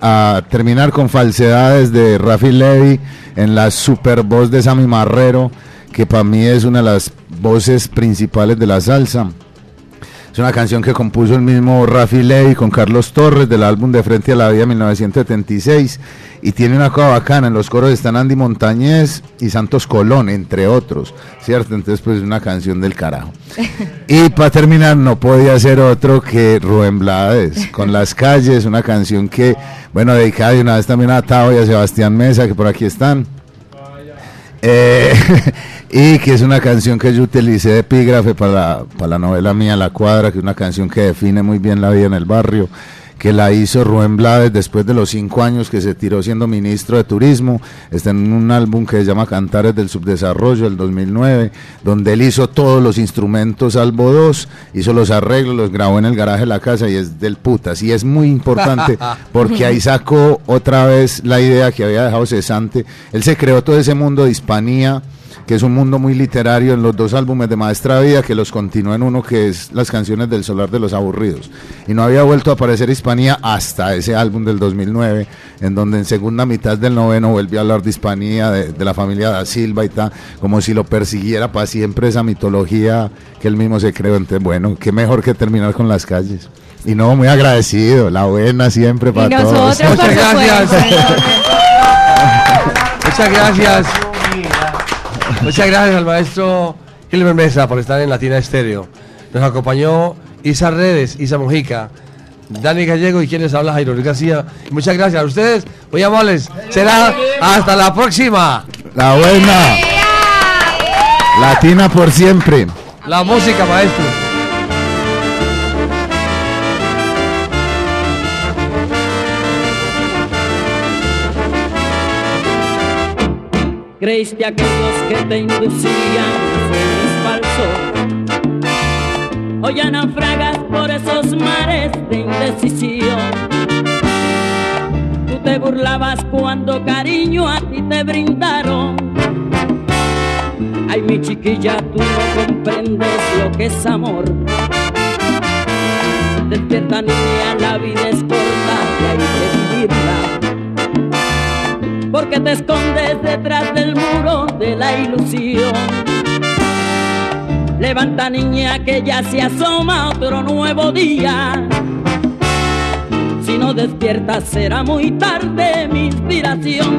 a, terminar con falsedades de Rafi Levy en la super voz de Sammy Marrero, que para mí es una de las voces principales de la salsa. Es una canción que compuso el mismo Rafi Levy con Carlos Torres del álbum De Frente a la Vida 1976 y tiene una cosa bacana, en los coros están Andy Montañez y Santos Colón, entre otros, ¿cierto? Entonces pues es una canción del carajo. Y para terminar no podía ser otro que Rubén Blades con Las Calles, una canción que, bueno, dedicada de una vez también a Tao y a Sebastián Mesa, que por aquí están. Eh, y que es una canción que yo utilicé de epígrafe para para la novela mía La Cuadra, que es una canción que define muy bien la vida en el barrio, que la hizo Rubén Blades después de los cinco años que se tiró siendo ministro de Turismo. Está en un álbum que se llama Cantares del Subdesarrollo, del 2009, donde él hizo todos los instrumentos salvo dos, hizo los arreglos, los grabó en el garaje de la casa y es del putas. Y es muy importante porque ahí sacó otra vez la idea que había dejado cesante. Él se creó todo ese mundo de hispanía que es un mundo muy literario en los dos álbumes de Maestra Vida, que los continúa en uno que es las canciones del Solar de los Aburridos. Y no había vuelto a aparecer Hispanía hasta ese álbum del 2009, en donde en segunda mitad del noveno volvió a hablar de Hispanía, de, de la familia da Silva y tal, como si lo persiguiera para siempre esa mitología que él mismo se creó. Entonces, bueno, qué mejor que terminar con las calles. Y no, muy agradecido, la buena siempre para todos. Muchas gracias. Muchas gracias. Muchas gracias al maestro Gilbert Mesa por estar en Latina Estéreo. Nos acompañó Isa Redes, Isa Mojica, Dani Gallego y quienes habla Jairo Luis García. Muchas gracias a ustedes, muy amables. Será hasta la próxima. La buena. Latina por siempre. La música, maestro. Creíste aquellos que te inducían a feliz falso. Hoy ya naufragas por esos mares de indecisión. Tú te burlabas cuando cariño a ti te brindaron. Ay, mi chiquilla, tú no comprendes lo que es amor. Despierta niña, la vida es corta y hay que vivirla porque te escondes detrás del muro de la ilusión. Levanta niña que ya se asoma otro nuevo día. Si no despiertas será muy tarde mi inspiración.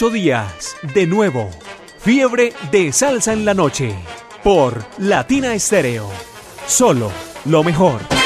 Ocho días. De nuevo, fiebre de salsa en la noche. Por Latina Estéreo. Solo lo mejor.